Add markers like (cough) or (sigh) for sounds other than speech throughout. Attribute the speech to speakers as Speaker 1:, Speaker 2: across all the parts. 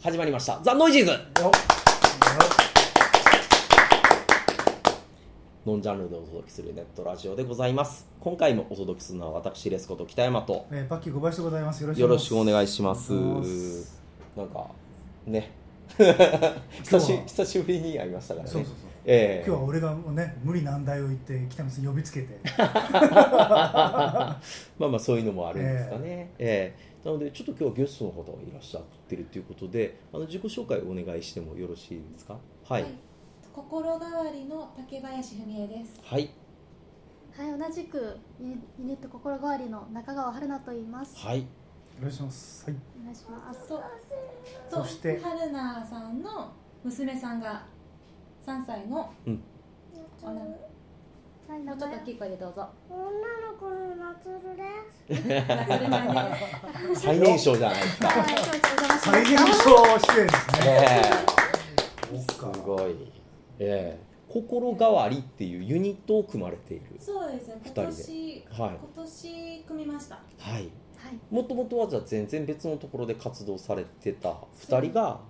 Speaker 1: 始まりました。ザ・ノイジーズ。
Speaker 2: よ
Speaker 1: ノンジャンルでお届けするネットラジオでございます。今回もお届けするのは私レスこと北山と。
Speaker 2: えー、パッキー小林でございます。よろしく
Speaker 1: お願いします。なんかね。
Speaker 2: 今
Speaker 1: 久し久しぶりに会いましたからね。
Speaker 2: そうそうそう。
Speaker 1: ええ
Speaker 2: 今日は俺がもうね無理難題を言って北山さん呼びつけて (laughs)
Speaker 1: まあまあそういうのもあるんですかね、ええなのでちょっと今日はゲストの方がいらっしゃってるということであの自己紹介をお願いしてもよろしいですか？はい
Speaker 3: 心変わりの竹林文江です。
Speaker 1: はい
Speaker 4: はい、同じくユユニット心変わりの中川春菜と言います。
Speaker 1: はい
Speaker 2: お願いします。はい。
Speaker 4: お願いします。
Speaker 3: と、と
Speaker 2: そして
Speaker 3: 春菜さんの娘さんが3歳の
Speaker 1: うん
Speaker 3: 女のもうちょっと大
Speaker 4: 前
Speaker 3: きい声でどうぞ。
Speaker 5: 女の子のなつるです。
Speaker 1: 最年少じゃないですか
Speaker 2: 最年
Speaker 4: ました。
Speaker 2: 少出演ですね。
Speaker 1: えすごいええ心変わりっていうユニットを組まれている
Speaker 3: そうですね。
Speaker 1: 二人で
Speaker 3: 今年、
Speaker 1: はい
Speaker 3: 今年組みました。
Speaker 1: はい
Speaker 4: はい、
Speaker 1: もともとはじゃあ全然別のところで活動されてた2人が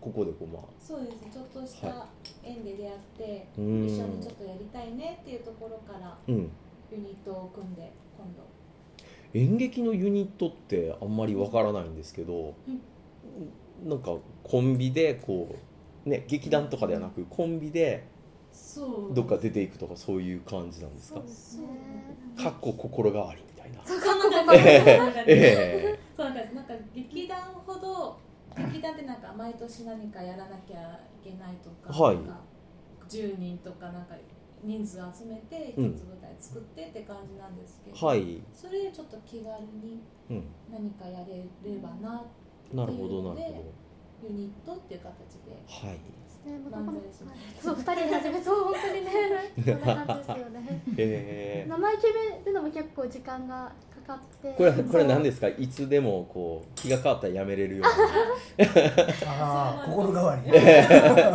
Speaker 1: ここでこうまあ。
Speaker 3: そうですね。ちょっとした
Speaker 1: は
Speaker 3: 縁で出会って、一緒にちょっとやりたいねっていうところから
Speaker 1: うん。
Speaker 3: ユニットを組んで今度。
Speaker 1: 演劇のユニットってあんまりわからないんですけど、なんかコンビでこうね劇団とかではなくコンビで。どっか出ていくとかそういう感じなんですか？かっこ心変わりみたいな。
Speaker 3: そうなんか劇団ほど劇団ってなん。か毎年何かやらなきゃい。けないとか,、
Speaker 1: はい。
Speaker 3: なんか10人とかなんか人数集めて一
Speaker 1: うん
Speaker 3: つ舞台作ってって感じなんですけど、
Speaker 1: えはい、
Speaker 3: それでちょっと気軽に
Speaker 1: うん、
Speaker 3: 何かやれればな
Speaker 1: なるほどなるほ
Speaker 3: ユニットっていう形で
Speaker 1: どはい。
Speaker 4: そう、二人で始め、そう、本当にね、(laughs) そんな感じですよね。
Speaker 1: ええ
Speaker 4: 名前決めるのも結構時間がかかって。
Speaker 1: これこれ何
Speaker 4: す
Speaker 1: ですか？いつでもこう気が変わったらやめれるよう (laughs)
Speaker 2: ああ心変わり。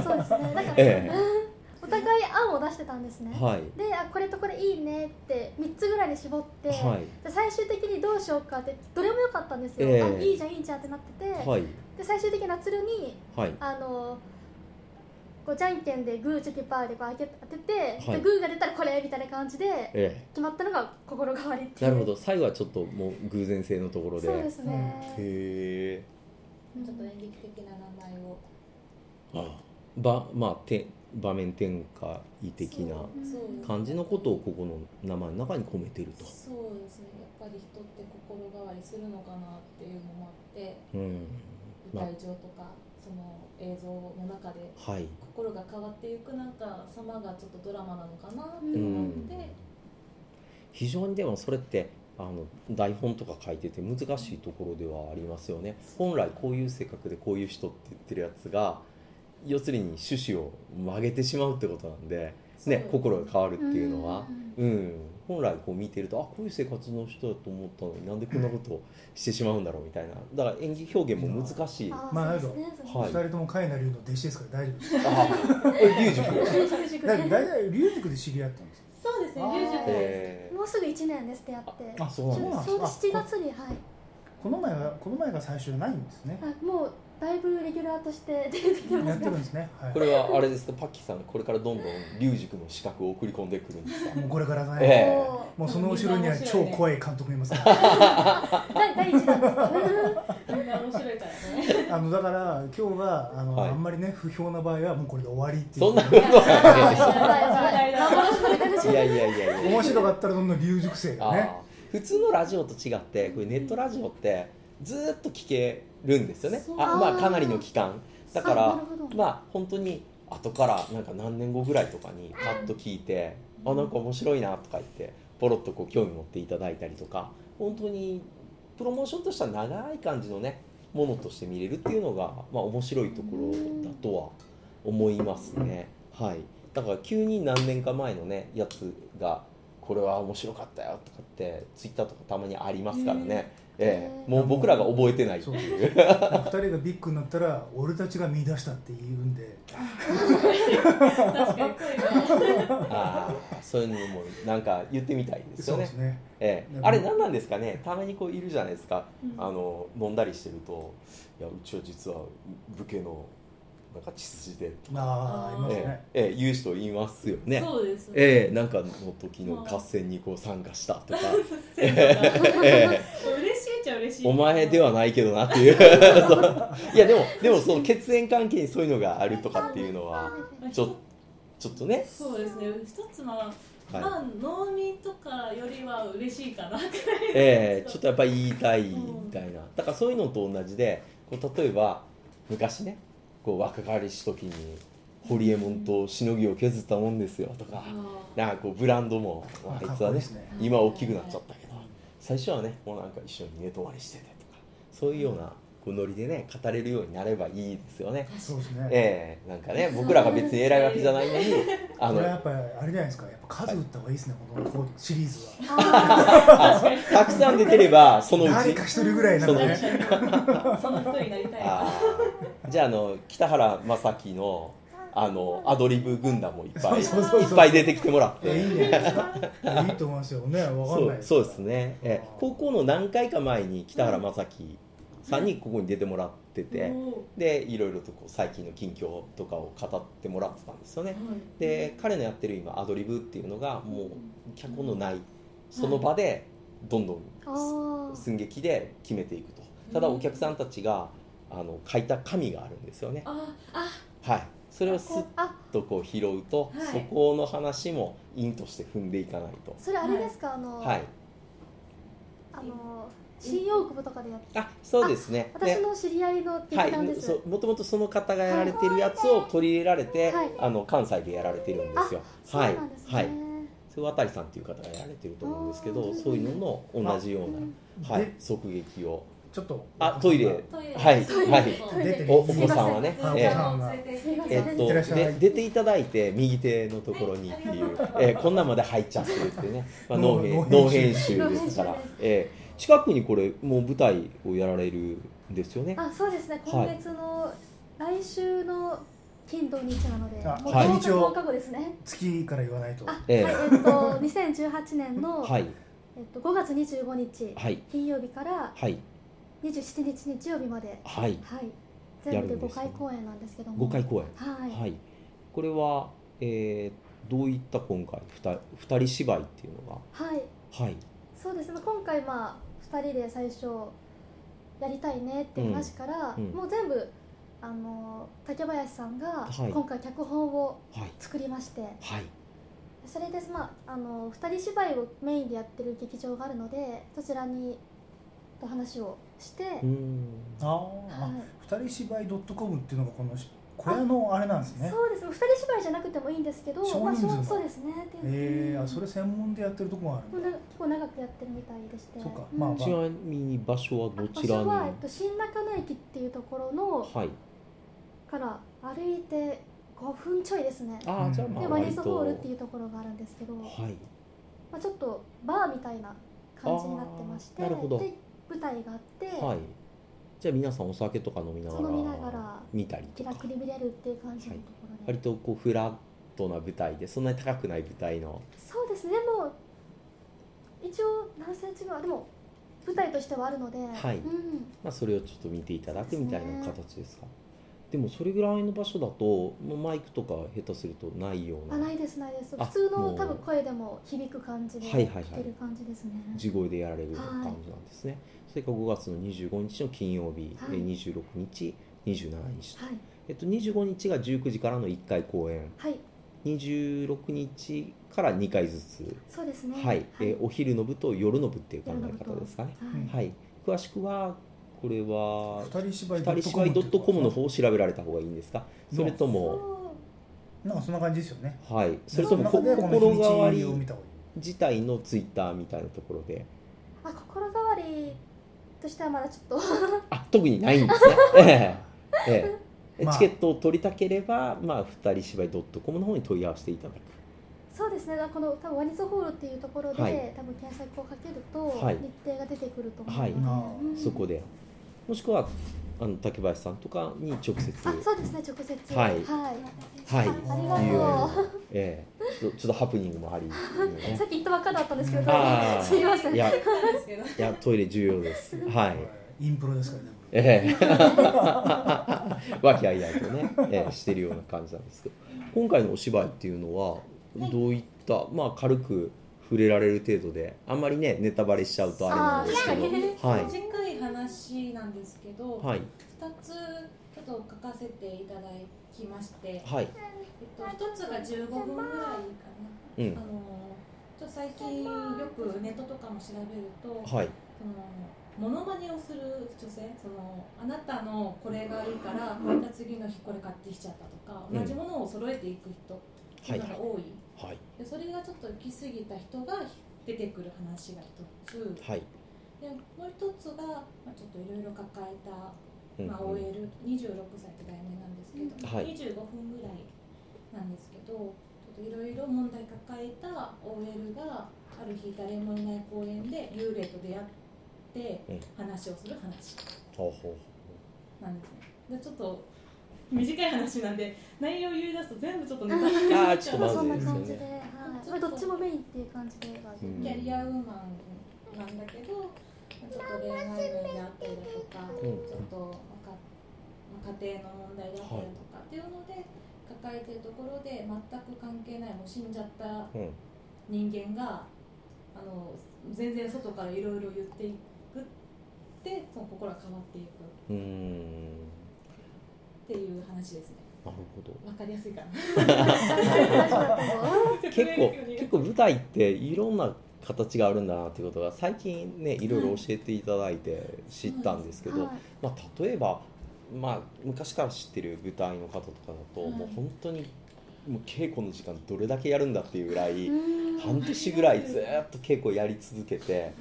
Speaker 4: そうですね。(laughs) なんか、
Speaker 1: え
Speaker 4: お互い案を出してたんですね。
Speaker 1: はい。
Speaker 4: で、あ、これとこれいいねって三つぐらいに絞って。
Speaker 1: はい。
Speaker 4: で最終的にどうしようかってどれも良かったんですよ、
Speaker 1: ええ。
Speaker 4: あいいじゃんいいじゃんってなってて、
Speaker 1: はい。
Speaker 4: で最終的に夏るに
Speaker 1: はい。
Speaker 4: あのこうじゃんけんでグーチョキパーでこう当て当てて、
Speaker 1: はい。
Speaker 4: でグーが出たらこれみたいな感じで
Speaker 1: え
Speaker 4: 決まったのが心変わりって
Speaker 1: え
Speaker 4: いう。
Speaker 1: なるほど。最後はちょっともう偶然性のところで。
Speaker 4: そうですね、
Speaker 1: へえ。
Speaker 3: ちょっと演劇的な名前を。
Speaker 1: あばまあて場面転換的な感じのことをここの名前の中に込めてると。
Speaker 3: そうですね。やっぱり人って心変わりするのかなっていうのもあって。
Speaker 1: うん。まあ
Speaker 3: 舞台上とかその映像の中で
Speaker 1: はい。
Speaker 3: 心が変わっていくなんか様がちょっとドラマなのかなって思って、
Speaker 1: 非常にでもそれってあの台本とか書いてて難しいところではありますよね。本来こういう性格でこういう人って言ってるやつが要するに趣旨を曲げてしまうってことなんで、ね。心が変わるっていうのは。
Speaker 4: うん。
Speaker 1: うん、本来こう見てるとあこういう生活の人だと思ったのになんでこんなことをしてしまうんだろうみたいな。だから演技表現も難しい。あ
Speaker 4: あ
Speaker 2: まあ
Speaker 4: そうですね
Speaker 1: はい
Speaker 2: 二人とも海奈龍の弟子ですから大丈夫です。
Speaker 1: これ龍塾
Speaker 2: だ大体龍塾で知り合ったんですか。
Speaker 3: そうですね龍塾
Speaker 1: え
Speaker 4: もうすぐ1年ですってやって。
Speaker 1: あそうなん
Speaker 4: 7
Speaker 2: ですか。
Speaker 4: 月にはい。
Speaker 2: この前はこの前が最初じゃないんですね。
Speaker 4: あもうだいぶレギュラーとして出てきてますね
Speaker 2: やってるんですね。はい
Speaker 1: こ。れはあれですかパッキーさんこれからどんどん龍塾の資格を送り込んでくるんですか？
Speaker 2: もうこれから
Speaker 1: え
Speaker 2: ね。
Speaker 1: え
Speaker 2: もうその後ろには超怖い監督もいますか
Speaker 4: 第 (laughs) 第一弾ですか
Speaker 3: みんな面白いからね
Speaker 2: ら。(laughs) あのだから今日はあの、
Speaker 1: はい
Speaker 2: あんまりね不評な場合はもうこれで終わりっていう。
Speaker 1: そんなことは
Speaker 3: い (laughs)
Speaker 1: いやいやいやいやいや
Speaker 2: 面白かったらどんどん龍塾生がね。
Speaker 1: 普通のラジオと違ってこれネットラジオってずーっと聞けるんですよね。あまあかなりの期間。だからまあ本当に後からなんか何年後ぐらいとかにパッと聞いてあなんか面白いなとか言ってポロッとこう興味持っていただいたりとか本当にプロモーションとしては長い感じのねものとして見れるっていうのが、まあ、面白いところだとは思いますね。はい。だから急に何年か前のねやつがこれは面白かったよとかってツイッターとかたまにありますからね、ええ。もう僕らが覚えてない。って
Speaker 2: そう
Speaker 1: いう。
Speaker 2: 二人がビッグになったら俺たちが見出したって言うんで。
Speaker 3: 確かに
Speaker 1: ああそういうのもなんか言ってみたいですよね。
Speaker 2: そうですね。
Speaker 1: ええ。あれ何なんですかね？たまにこういるじゃないですか、
Speaker 3: うん。
Speaker 1: あの飲んだりしてると「いやうちは実は武家のなんか血筋で」とか、
Speaker 2: ね。
Speaker 1: えええ言う人いますよね。
Speaker 3: そうですね。
Speaker 1: ええなんかの時の合戦にこう参加したとか、(laughs) ええ
Speaker 3: 嬉しいっちゃ嬉しい
Speaker 1: お前ではないけどなっていう。(laughs) いやでもでもその血縁関係にそういうのがあるとかっていうのはちょちょっとね。
Speaker 3: そうですね。一つまあ、
Speaker 1: はい。
Speaker 3: まあ農民とかよりは嬉しいかなくらい
Speaker 1: ええちょっとやっぱり言いたいみたいな。だからそういうのと同じでこう例えば昔ねこう若かりし時に堀江門としのぎを削ったもんですよとかなんかこうブランドもあいつはね。今大きくなっちゃったけど最初はねもうなんか一緒に寝泊まりしててとかそういうようなこうノリでね語れるようになればいいですよね。
Speaker 2: そうですね。
Speaker 1: ええなんかね僕らが別に偉いわけじゃないのにあの
Speaker 2: これはやっぱりあれじゃないですか。やっぱ数打った方がいいですねこのこのシリーズは。
Speaker 1: たくさん出てればそのうち
Speaker 2: 誰か一人ぐらいなんかね。
Speaker 3: その人になりたい
Speaker 1: じゃああの北原正樹のあのアドリブ軍団もいっぱいいっぱい出てきてもらって。
Speaker 2: いやいいんじゃないですかいいと思いますよ。ねわかん
Speaker 1: そう
Speaker 2: ないです
Speaker 1: そうですね、え高校の何回か前に北原正樹さんにここに出てもらってて、
Speaker 3: お
Speaker 1: でいろいろとこう最近の近況とかを語ってもらってたんですよね。
Speaker 3: ー
Speaker 1: で彼のやってる今アドリブっていうのがもう脚本のないその場でどんどん寸劇で決めていくと。ただお客さんたちがあの書いた紙があるんですよね。はい。それをスッ
Speaker 4: あ。
Speaker 1: とこう拾うと、
Speaker 3: はい。
Speaker 1: そこの話も因として踏んでいかないと。
Speaker 4: それあれですか？あの、
Speaker 1: はい。
Speaker 4: あの新大久保とかでやって
Speaker 1: あそうですね。
Speaker 4: 私の知り合いの劇
Speaker 1: はい
Speaker 4: 団です、
Speaker 1: そもともとその方がやられてるやつを取り入れられて、
Speaker 4: はい。
Speaker 1: あの関西でやられてるんですよ。
Speaker 4: そう
Speaker 1: はい
Speaker 4: なんですね、
Speaker 1: はい。それ渡さんっていう方がやられてると思うんですけどそういうのの同じような、はい。
Speaker 2: で、
Speaker 1: 即劇を。
Speaker 2: ちょっと
Speaker 1: あトイレ。
Speaker 3: トイレ
Speaker 1: はい。はい。
Speaker 2: 出て
Speaker 1: おお子さんはね。
Speaker 2: はい
Speaker 1: えっと、で出ていただいて右手のところにっていう、えーこんなんまで入っちゃってるってね、まあ、
Speaker 2: ノー
Speaker 1: ノー編
Speaker 2: ノー
Speaker 1: ノー編
Speaker 2: 編
Speaker 1: 集ですから。えー近くにこれもう舞台をやられるんですよね。
Speaker 4: あそうですね。今月の、来週の金土日なので
Speaker 2: あ
Speaker 4: もう
Speaker 1: はい。
Speaker 4: 10日10日後ですね。
Speaker 2: 月から言わないと。
Speaker 4: あ、
Speaker 1: え。え
Speaker 4: はい。えっと2018年の、
Speaker 1: はい。
Speaker 4: えっと、5 (laughs) 月25日、
Speaker 1: はい。
Speaker 4: 金曜日から
Speaker 1: はい。
Speaker 4: 27日日曜日まで。
Speaker 1: はい。
Speaker 4: はい。全部で5
Speaker 1: やるんですね
Speaker 4: 回公演なんですけども。
Speaker 1: 5回公演。
Speaker 4: はい、
Speaker 1: はい。これは、えーどういった今回ふた二人芝居っていうの
Speaker 4: はい、
Speaker 1: がはい
Speaker 4: そうですね。今回まあ2人で最初やりたいねって話から、
Speaker 1: うん。うん。
Speaker 4: もう全部あの竹林さんが
Speaker 1: はい。
Speaker 4: 今回脚本を
Speaker 1: はい
Speaker 4: 作りまして、
Speaker 1: はい。
Speaker 4: それで、まあ、あの2人芝居をメインでやってる劇場があるのでそちらにお話をして、
Speaker 1: うーん。
Speaker 2: あ
Speaker 4: はい。
Speaker 2: あ二人芝居 .com っていうのがこの小屋のあれなんですね。
Speaker 4: そうです。ね2人芝居じゃなくてもいいんですけど
Speaker 2: 少人数の
Speaker 4: まあ、そうそうですね。っていう
Speaker 2: えー、あそれ専門でやってるとこがある
Speaker 4: 結構長くやってるみたいでして。
Speaker 2: そうか。
Speaker 4: ん。
Speaker 2: まあま
Speaker 1: ちなみに場所はどちらに？
Speaker 4: 場所は、えっと、新中野駅っていうところの
Speaker 1: はい。
Speaker 4: から歩いて5分ちょいですね。
Speaker 1: ああじゃあまあ
Speaker 4: でワニ
Speaker 1: 割と。
Speaker 4: スホールっていうところがあるんですけど、
Speaker 1: はい。
Speaker 4: まあ、ちょっとバーみたいな感じになってまして
Speaker 1: あーなるほど。
Speaker 4: で舞台があって、
Speaker 1: はいじゃあ皆さんお酒とか飲みながら見たりとか。
Speaker 4: 気楽に見れるっていう感じのところで、
Speaker 1: 割とこうフラットな舞台でそんなに高くない舞台の。
Speaker 4: そうですね。でも一応何センチぐらいでも舞台としてはあるので、
Speaker 1: はい。
Speaker 4: うん、
Speaker 1: まあ、それをちょっと見ていただくみたいな形ですかでもそれぐらいの場所だともうマイクとか下手するとないような。
Speaker 4: あないですないです。
Speaker 1: あ
Speaker 4: 普通の多分声でも響く感じで
Speaker 1: はいはいはい。
Speaker 4: 聞ける感じですね、
Speaker 1: 地声でやられる感じなんですね、それから5月の25日の金曜日、
Speaker 4: はい。
Speaker 1: えー26日27日と、
Speaker 4: はい。
Speaker 1: えっと、25日が19時からの1回公演。
Speaker 4: はい。
Speaker 1: 26日から2回ずつ。
Speaker 4: そうですね。
Speaker 1: はい、えーお昼の部と夜の部っていう考え方ですかね。
Speaker 4: はい。
Speaker 1: 詳しくはこれは
Speaker 2: 二人芝居
Speaker 1: 二人芝居 .com の方を調べられた方がいいんですか？それとも
Speaker 4: そ
Speaker 2: なんかそんな感じですよね。
Speaker 1: はい。それとも心
Speaker 2: 日
Speaker 1: 変わり
Speaker 2: にちを見た方がいい
Speaker 1: 自体のツイッターみたいなところで。
Speaker 4: うあ心変わりとしてはまだちょっと。
Speaker 1: あ特にないんですね。(laughs) ええ。ええ。
Speaker 2: まあ。
Speaker 1: チケットを取りたければ、まあ、二人芝居 .com の方に問い合わせていただく。
Speaker 4: そうですね。この多分ワニズホールっていうところで、
Speaker 1: はい。
Speaker 4: 多分検索をかけると、
Speaker 1: はい。
Speaker 4: 日程が出てくると思
Speaker 1: はい
Speaker 4: います、うん
Speaker 1: そこでもしくはあの竹林さんとかに直接。
Speaker 4: あそうですね直接。
Speaker 1: はい。
Speaker 4: はい、
Speaker 1: はい。
Speaker 4: ありがとう。
Speaker 1: ええ。ちょちょっとハプニングもあり、ね (laughs)
Speaker 4: さっき言ったばっかだったんですけど。すいません。
Speaker 1: いやいやトイレ重要です。はい。
Speaker 2: インプロですからね。
Speaker 1: ええ。(laughs) 和気あいあいとね、ええしてるような感じなんですけど。今回のお芝居っていうのはどういった、まあ軽く触れられる程度であんまりねネタバレしちゃうとあれなんですけど。はい。
Speaker 3: 短い。話なんですけど、
Speaker 1: はい。
Speaker 3: 二つちょっと書かせていただきまして、
Speaker 1: はい。
Speaker 3: えっと一つが15分ぐらいかな。
Speaker 1: うん。
Speaker 3: あのちょっと最近よくネットとかも調べると、
Speaker 1: はい。
Speaker 3: そのモノマネをする女性そのあなたのこれがいいから、じゃあ次の日これ買ってきちゃったとか、
Speaker 1: うん。
Speaker 3: 同じものを揃えていく人ってい。うのが多い、
Speaker 1: はい。
Speaker 3: でそれがちょっと行き過ぎた人が出てくる話が一つ。
Speaker 1: はい。
Speaker 3: でもう一つが、まあ、ちょっといろいろ抱えた、
Speaker 1: うん
Speaker 3: まあ、OL26 歳って題名なんですけど、
Speaker 1: はい。
Speaker 3: 25分ぐらいなんですけどちょっといろいろ問題抱えた OL がある日誰もいない公園で幽霊と出会って
Speaker 1: うん。
Speaker 3: 話をする話なんですね。でちょっと短い話なんで内容を言い出すと全部ちょっとネタ
Speaker 1: あーちょっとまず
Speaker 4: そんな
Speaker 1: いですよね
Speaker 4: 感じで、はい。まあ、どっちもメインっていう感じで。は
Speaker 1: うん。
Speaker 3: キャリアウーマンなんだけどちょっと恋愛面であったりだとか、
Speaker 1: うん
Speaker 3: ちょっと家庭の問題だったりとかっていうので抱えてるところで全く関係ないもう死んじゃった人間があの全然外からいろいろ言っていくってその心が変わっていく。
Speaker 1: うーん
Speaker 3: っていう話ですね。
Speaker 1: なるほど。
Speaker 3: わかりやすいかな。(laughs)
Speaker 1: 結構 (laughs) 結構舞台っていろんな形があるんだなっていうことが最近ねいろいろ教えていただいて知ったんですけど、
Speaker 4: はい。
Speaker 1: まあ、例えば、まあ、昔から知ってる舞台の方とかだと、
Speaker 3: はい
Speaker 1: もう本当にもう稽古の時間どれだけやるんだっていうぐらい、
Speaker 4: うん。
Speaker 1: 半年ぐらいずっと稽古をやり続けて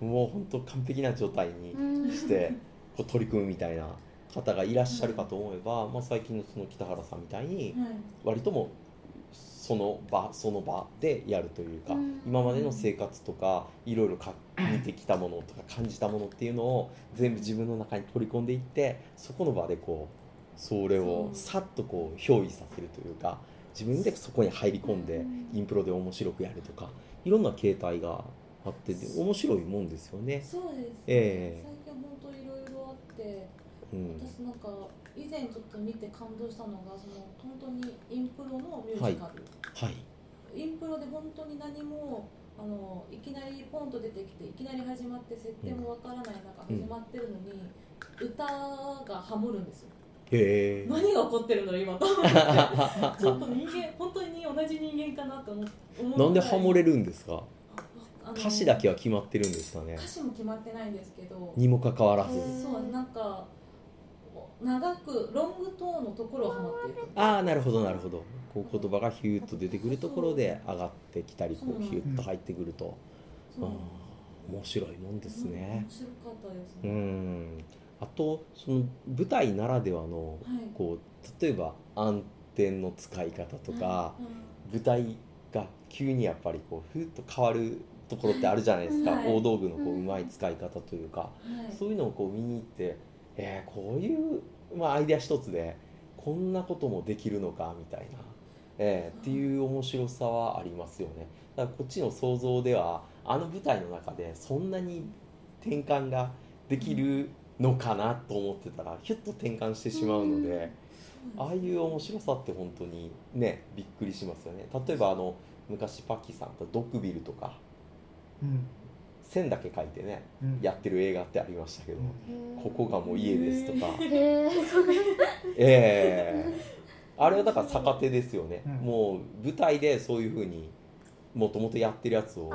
Speaker 3: うん。
Speaker 1: もう本当完璧な状態に
Speaker 4: うん。
Speaker 1: してこう取り組むみたいな方がいらっしゃるかと思えば、まあ、最近のその北原さんみたいに
Speaker 3: はい。
Speaker 1: 割ともうその場その場でやるというか、
Speaker 4: うん。
Speaker 1: 今までの生活とかいろいろか見てきたものとか感じたものっていうのを全部自分の中に取り込んでいってそこの場でこうそれをさっとこう憑依させるというか自分でそこに入り込んで
Speaker 4: うん。
Speaker 1: インプロで面白くやるとかいろんな形態があって面白いもんですよね。
Speaker 3: そうです、ね
Speaker 1: ええ
Speaker 3: 私なんか以前ちょっと見て感動したのがその本当にインプロのミュージカル、
Speaker 1: はい。
Speaker 3: インプロで本当に何もあのいきなりポンと出てきていきなり始まって設定もわからない中
Speaker 1: うん。
Speaker 3: 始まってるのに、歌がハモるんですよ。
Speaker 1: へえ。
Speaker 3: 何が起こってるの今と思って。ちょっと人間本当に同じ人間かなと思思う
Speaker 1: なんでハモれ
Speaker 3: る
Speaker 1: るんですか？歌詞だけは決まってるんですかね。
Speaker 3: 歌詞も決まってないんですけど。
Speaker 1: にもかかわらず。
Speaker 3: そうなんか長くロングトーンのところをハマっていく。
Speaker 1: ああなるほどなるほど。こう言葉がヒューッと出てくるところで上がってきたりこ
Speaker 3: そう
Speaker 1: うヒュッと入ってくると、
Speaker 3: そう。
Speaker 1: ああ面白いもんです
Speaker 3: うん
Speaker 1: ね。
Speaker 3: 面白かったです。
Speaker 1: う
Speaker 3: ね、
Speaker 1: ん。あとその舞台ならではの
Speaker 3: はい。
Speaker 1: こう例えば暗転の使い方とか、
Speaker 3: うん。
Speaker 1: 舞台が急にやっぱりこうふっと変わるところってあるじゃないですか、
Speaker 3: はい。
Speaker 1: 大道具のこう
Speaker 4: うん。
Speaker 1: うまい使い方というか、
Speaker 3: はい。
Speaker 1: そういうのをこう見に行って、えーこういう、まあ、アイデア一つでこんなこともできるのかみたいな、えーっていう面白さはありますよね。だからこっちの想像ではあの舞台の中でそんなに転換ができるのかなと思ってたらヒュッと転換してしまうので、ああいう面白さって本当にねびっくりしますよね。例えばあの昔パッキーさんとドッグビルとか
Speaker 2: うん
Speaker 1: 線だけ書いてね
Speaker 2: うん。
Speaker 1: やってる映画ってありましたけど、ここがもう家ですとか、(laughs) ええ。あれはだから逆手ですよね、
Speaker 2: うん。
Speaker 1: もう舞台でそういうふうにもともとやってるやつを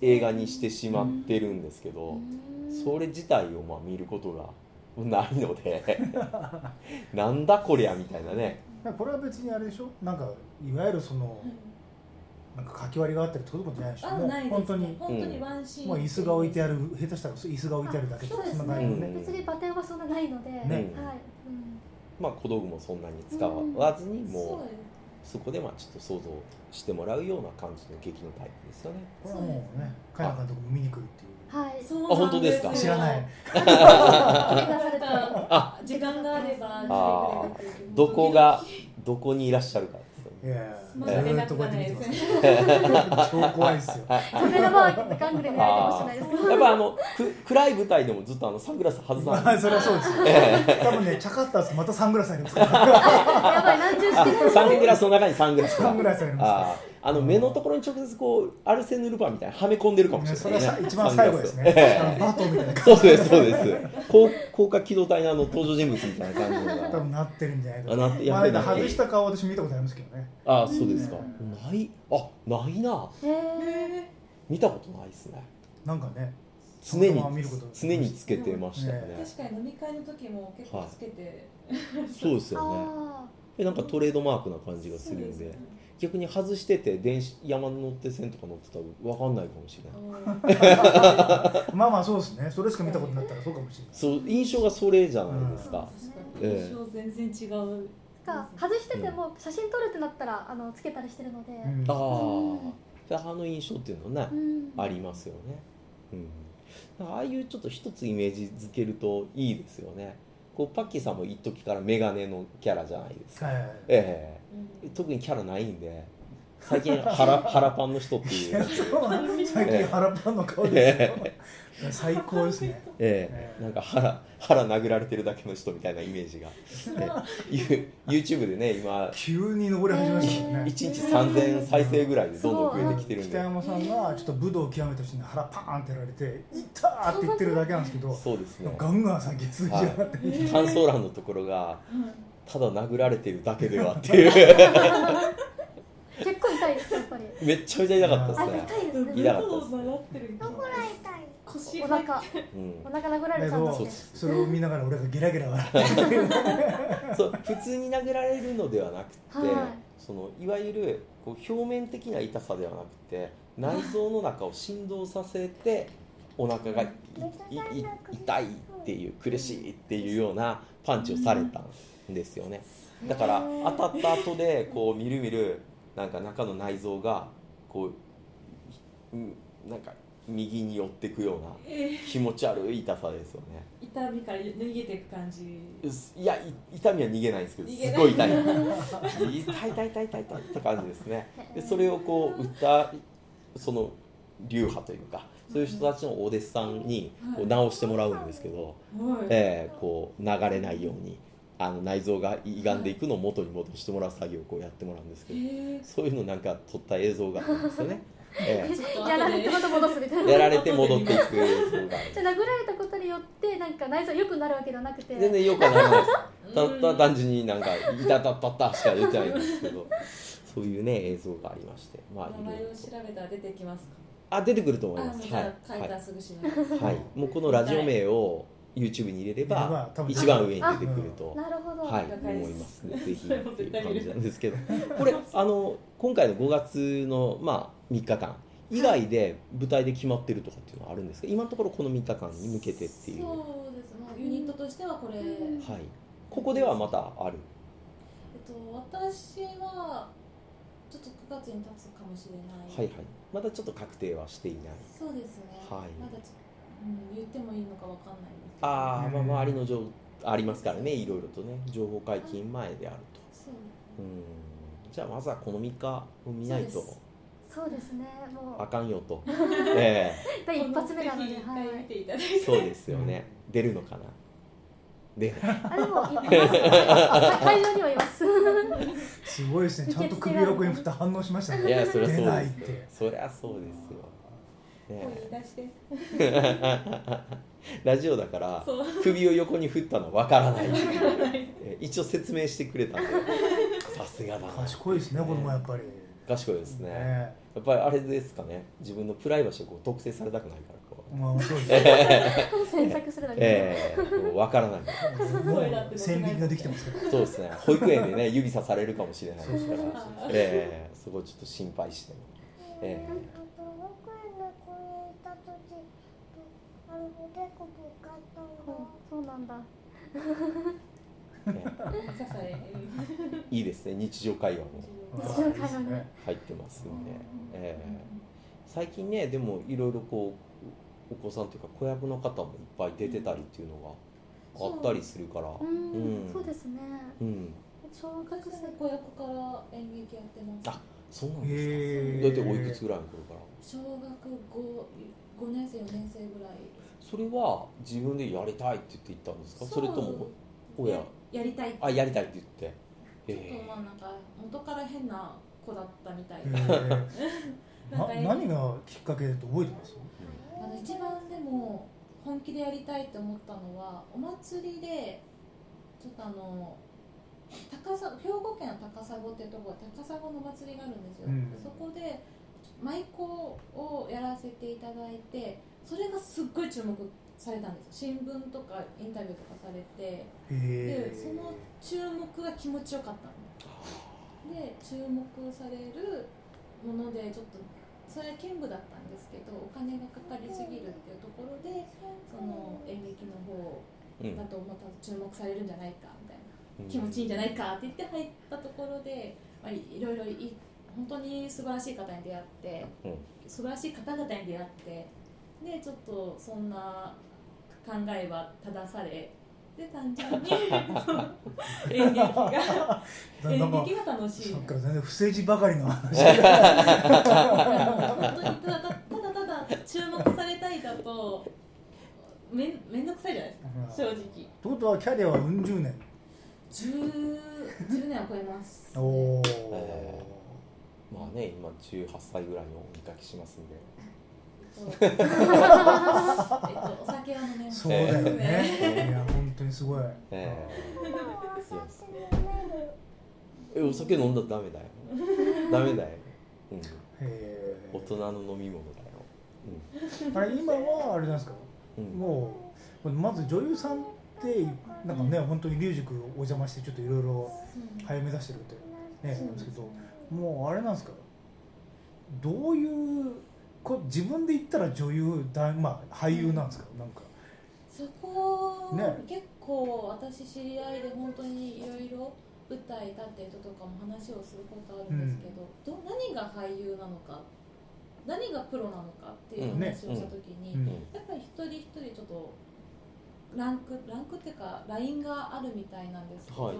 Speaker 1: 映画にしてしまってるんですけど、
Speaker 4: うん。
Speaker 1: それ自体をまあ見ることがないので (laughs) なんだこりゃみたいなね。
Speaker 2: これは別にあれでしょ？なんかいわゆるそのなんか書き割りがあったりってことじゃないでしょ。もう
Speaker 3: あないです
Speaker 2: 本当に。
Speaker 3: 本当にワンシーン。
Speaker 2: もう椅子が置いてある下手したら椅子が置いてあるだけ。
Speaker 3: そうですね。
Speaker 2: そんな感じのね。
Speaker 1: うん
Speaker 4: 別にバテンはそんなないので、
Speaker 2: ね。
Speaker 4: はい、うん。
Speaker 1: まあ小道具もそんなに使わずに
Speaker 3: そう
Speaker 1: も
Speaker 3: です
Speaker 1: そこでまあちょっと想像してもらうような感じの劇のタイプですよね。
Speaker 2: これはもうね海南監督も見に来るっていう。
Speaker 4: はい。
Speaker 3: そう
Speaker 1: あ本当ですか？
Speaker 2: 知らない。(laughs)
Speaker 1: あ
Speaker 3: 時間があれば
Speaker 1: どこがどこにいらっしゃるかですよね
Speaker 2: ずっとこうやって見
Speaker 3: です。
Speaker 2: て
Speaker 3: ね
Speaker 2: ます超怖いですよ。
Speaker 4: カメラマークガングで見られてもしれないです (laughs)
Speaker 1: やっぱあのく暗い舞台でもずっとあのサングラス外さ
Speaker 2: まあ
Speaker 1: ない。(laughs)
Speaker 2: それはそうです多分ねチャカッターす。またサングラス。ありますから
Speaker 4: やばい何十してる
Speaker 1: えサングラスの中にサングラスが。
Speaker 2: サングラスあります
Speaker 1: あの目のところに直接こうアルセヌルパンみたいなはめ込んでるかもしれ
Speaker 2: そ
Speaker 1: ない。ね
Speaker 2: れはさ一番最後ですね。バトみたいな
Speaker 1: そう
Speaker 2: 感じ
Speaker 1: ですそうです。高高架機動隊のあの登場人物みたいな感じの
Speaker 2: 多
Speaker 1: が
Speaker 2: 分なってるんじゃないか
Speaker 1: あなってや
Speaker 2: まあ
Speaker 1: っぱり
Speaker 2: 外した顔私見たことありますけどね。
Speaker 1: ああそうですか。
Speaker 2: うん
Speaker 1: ない。あないな。見たことないですね。
Speaker 2: なんかね
Speaker 1: 常に常につけてましたよね
Speaker 3: 確かに飲み会の時も結構つけて、(laughs)
Speaker 1: そうですよね。なんかトレードマークな感じがするんで逆に外してて電子山手線とか乗ってたら分かんないかもしれない (laughs)
Speaker 2: まあまあそうですね。それしか見たことになったらそうかもしれない。
Speaker 1: そう印象がそれじゃないですか、ええ。
Speaker 3: 印象全然違う
Speaker 4: あが外してても写真撮るってなったらあのつけたりしてるので、
Speaker 2: うん。
Speaker 1: あああの印象っていうのはね
Speaker 4: うん。
Speaker 1: ありますよね、うん、ああいうちょっと一つイメージづけるといいですよね。こうパッキーさんも一時からメガネのキャラじゃないですか、
Speaker 2: はいはい
Speaker 1: ええ。特にキャラないんで最近腹腹パンの人って
Speaker 2: い
Speaker 1: う、
Speaker 2: 最近腹パンの顔で最高ですね。
Speaker 1: ええ。なんか腹腹殴られてるだけの人みたいなイメージが、ええ、ユ YouTube でね今。
Speaker 2: 急に登り始めましたもん
Speaker 1: 1
Speaker 2: ね
Speaker 1: 日3000再生ぐらいでどんどん増えてきてるんで。
Speaker 2: 北山さんがちょっと武道を極めた人に腹パーンってやられて「いった!」って言ってるだけなんですけど
Speaker 1: そうですね。
Speaker 2: ガンガン先通じ上がって
Speaker 1: 感想欄のところがただ殴られてるだけではっていう (laughs)
Speaker 4: 結構痛いですやっぱり。
Speaker 1: めっちゃめちゃ痛かった
Speaker 4: あ
Speaker 1: ですね。
Speaker 4: 痛いですね。
Speaker 1: 痛かったで
Speaker 5: どこが痛い
Speaker 3: 腰
Speaker 4: お腹
Speaker 1: うん。
Speaker 4: お腹殴られちゃうん
Speaker 1: そう。
Speaker 4: ですね
Speaker 2: それを見ながら俺がゲラゲラ笑って
Speaker 1: そう。普通に殴られるのではなくて、
Speaker 4: はい。
Speaker 1: そのいわゆるこう表面的な痛さではなくて内臓の中を振動させてお腹がいいい痛いっていう苦しいっていうようなパンチをされたんですよね。だから当たった後でこうみるみるなんか中の内臓がこううんなんか右に寄っていくような
Speaker 3: え
Speaker 1: 気持ち悪い痛さですよね。
Speaker 3: ー痛みから逃げていく感じ。
Speaker 1: いやい痛みは逃げないんですけどすごい痛い。(laughs) 痛い痛い痛い痛い痛いって感じですね。(laughs) でそれをこう打ったその流派というかそういう人たちのお弟子さんにこう直してもらうんですけど、
Speaker 3: はい。
Speaker 1: えーこう流れないようにあの内臓が歪んでいくのを元に戻してもらう作業をこうやってもらうんですけど
Speaker 3: え。
Speaker 1: そういうのなんか撮った映像があるんですよね、(laughs) え
Speaker 3: ー
Speaker 4: やられてまた戻すみたいな
Speaker 1: ーやられて戻っていく映像がある。
Speaker 4: じゃあ殴られたことによってなんか内臓良くなるわけではなくて。
Speaker 1: 全然よくはならないです。(laughs) たった単純になんか「いたたったった」しか言ってないんですけど。(laughs) そういうね映像がありまして。まあ
Speaker 3: 名前を
Speaker 1: いろいろと。
Speaker 3: 調べたら出てきますか。
Speaker 1: あ出てくると思います。はい。はい、はい、もうこのラジオ名を YouTube に入れれ
Speaker 2: 入れれば
Speaker 1: 一番上に出てくると
Speaker 4: なるほど、
Speaker 1: はい思いますね。ぜひっていう感じなんですけど。これあの今回の5月のまあ3日間以外で舞台で決まってるとかっていうのはあるんですか？今のところこの3日間に向けてっていう。は
Speaker 3: そうです。もうユニットとしてはこれ、
Speaker 4: うん
Speaker 3: えっ
Speaker 1: い。ここではまたある？
Speaker 3: と私はちょっと9月に立つかもしれない。
Speaker 1: はいはい。まだちょっと確定はしていない。
Speaker 3: そうですね、
Speaker 1: はい。
Speaker 3: まだちょうん、言ってもいいのかわかんないんですけど
Speaker 1: ああ、
Speaker 2: うん。
Speaker 1: まあ、周りの情ありますからねいろいろとね。情報解禁前であると。
Speaker 3: そう。
Speaker 1: うん。じゃあまずはこの3日を見ないと。
Speaker 3: そうです。
Speaker 4: そうですね。も
Speaker 1: あ
Speaker 4: う
Speaker 1: かんよと。(laughs) え
Speaker 4: 第一発目なので、
Speaker 3: ぜひ一回見
Speaker 4: はい、
Speaker 3: ていただいて、
Speaker 1: えそうですよね。出るのかな？出ない。
Speaker 4: あでもいます。あ会場にはいます。
Speaker 2: すごいですね。ちゃんと首横に振って反応しましたね。
Speaker 1: いやそりゃそう
Speaker 2: 出ないっ
Speaker 1: ですよ
Speaker 2: て。
Speaker 1: そりゃそうですよ、ラジオだから首を横に振ったのわからない。え一応説明してくれたんで。さすがだな。
Speaker 2: 賢いですね子供やっぱり。
Speaker 1: 賢いですね。
Speaker 2: ね。
Speaker 1: やっぱりあれですかね。自分のプライバシーをこう特定されたくないからこう。
Speaker 2: まあそうですね。
Speaker 4: 詮索するだけで、
Speaker 1: ええもう分からない。
Speaker 2: 線引きができてますから
Speaker 1: そうですね。保育園でね指さされるかもしれないですから。
Speaker 3: そうそう
Speaker 1: ええそこちょっと心配して。ええ
Speaker 5: あと僕の公園行った時あのおでこぶつかったんだ
Speaker 4: そうそうなんだ。
Speaker 1: いいですね。日常会話も。入ってますんで、えー最近ねでもいろいろこうお子さんというか子役の方もいっぱい出てたりっていうのがあったりするから。
Speaker 4: う
Speaker 1: うん。
Speaker 4: んそうですね。
Speaker 1: うん。
Speaker 4: 小学
Speaker 3: 私
Speaker 4: 生
Speaker 3: 子役から演劇やってます。
Speaker 1: あそうなんですか。
Speaker 2: へー
Speaker 1: 大体おいくつぐらいの頃から？
Speaker 3: 小学 5, 5年生4年生ぐらい
Speaker 1: それは自分でやりたいって言って行ったんですか？それとも親？
Speaker 3: ややりたい
Speaker 1: あやりたいって言って。
Speaker 3: ちょっとまあなんか元から変な子だったみたい
Speaker 2: え
Speaker 3: で、
Speaker 2: ー。(laughs) な何がきっかけでって覚えてます？
Speaker 3: あの一番でも本気でやりたいって思ったのはお祭りでちょっとあの高さ兵庫県の高砂っていうところ高砂のお祭りがあるんですよ、
Speaker 2: うん。
Speaker 3: そこで舞妓をやらせていただいてそれがすっごい注目されたんですよ。新聞とかインタビューとかされて。
Speaker 2: へ
Speaker 3: でその注目が気持ちよかったの。で注目されるものでちょっとそれは兼務だったんですけどお金がかかりすぎるっていうところでその演劇の方
Speaker 1: うん
Speaker 3: だとまた注目されるんじゃないかみたいな。
Speaker 1: うん。
Speaker 3: 気持ちいいんじゃないかって言って入ったところで、まあ、いいろいろい本当に素晴らしい方に出会って、
Speaker 1: うん。
Speaker 3: 素晴らしい方々に出会ってでちょっとそんな考えは正されで単純に (laughs) 演劇が演劇が楽しい。
Speaker 2: さっきから全然不正字ばかりの話。
Speaker 3: 本当にただただただ注目されたいだとめんめんどくさいじゃないですか正直。
Speaker 2: ってことはキャリアはうん十年。
Speaker 3: 10, 10年は超えます、
Speaker 2: おお
Speaker 1: えまあね今18歳ぐらいのお見かけしますんで
Speaker 3: えっと、えっと、お酒は飲めます。
Speaker 2: そうだよね。
Speaker 3: ね
Speaker 2: いや本当にすごい。
Speaker 1: え
Speaker 5: お酒飲める
Speaker 1: えお酒飲んだらダメだよ。ダメだよ、うん、
Speaker 2: へ
Speaker 1: 大人の飲み物だよ、
Speaker 2: ーあれ今はあれなんですか？
Speaker 1: うん。うん、
Speaker 2: もうまず女優さんってなんかね本当に龍塾お邪魔してちょっといろいろ早め出してるってねなんですけどもうあれなんですか？どういうこ自分で言ったら女優だまあ俳優なんですかなんか。
Speaker 3: そこ、
Speaker 2: ね。
Speaker 3: 結構私知り合いで本当にいろいろ舞台立ってる人とかも話をすることあるんですけど,、ど何が俳優なのか何がプロなのかっていう話をした時に、
Speaker 2: うん。
Speaker 3: やっぱり一人一人ちょっとランクランクっていうかラインがあるみたいなんですけど、
Speaker 1: はい。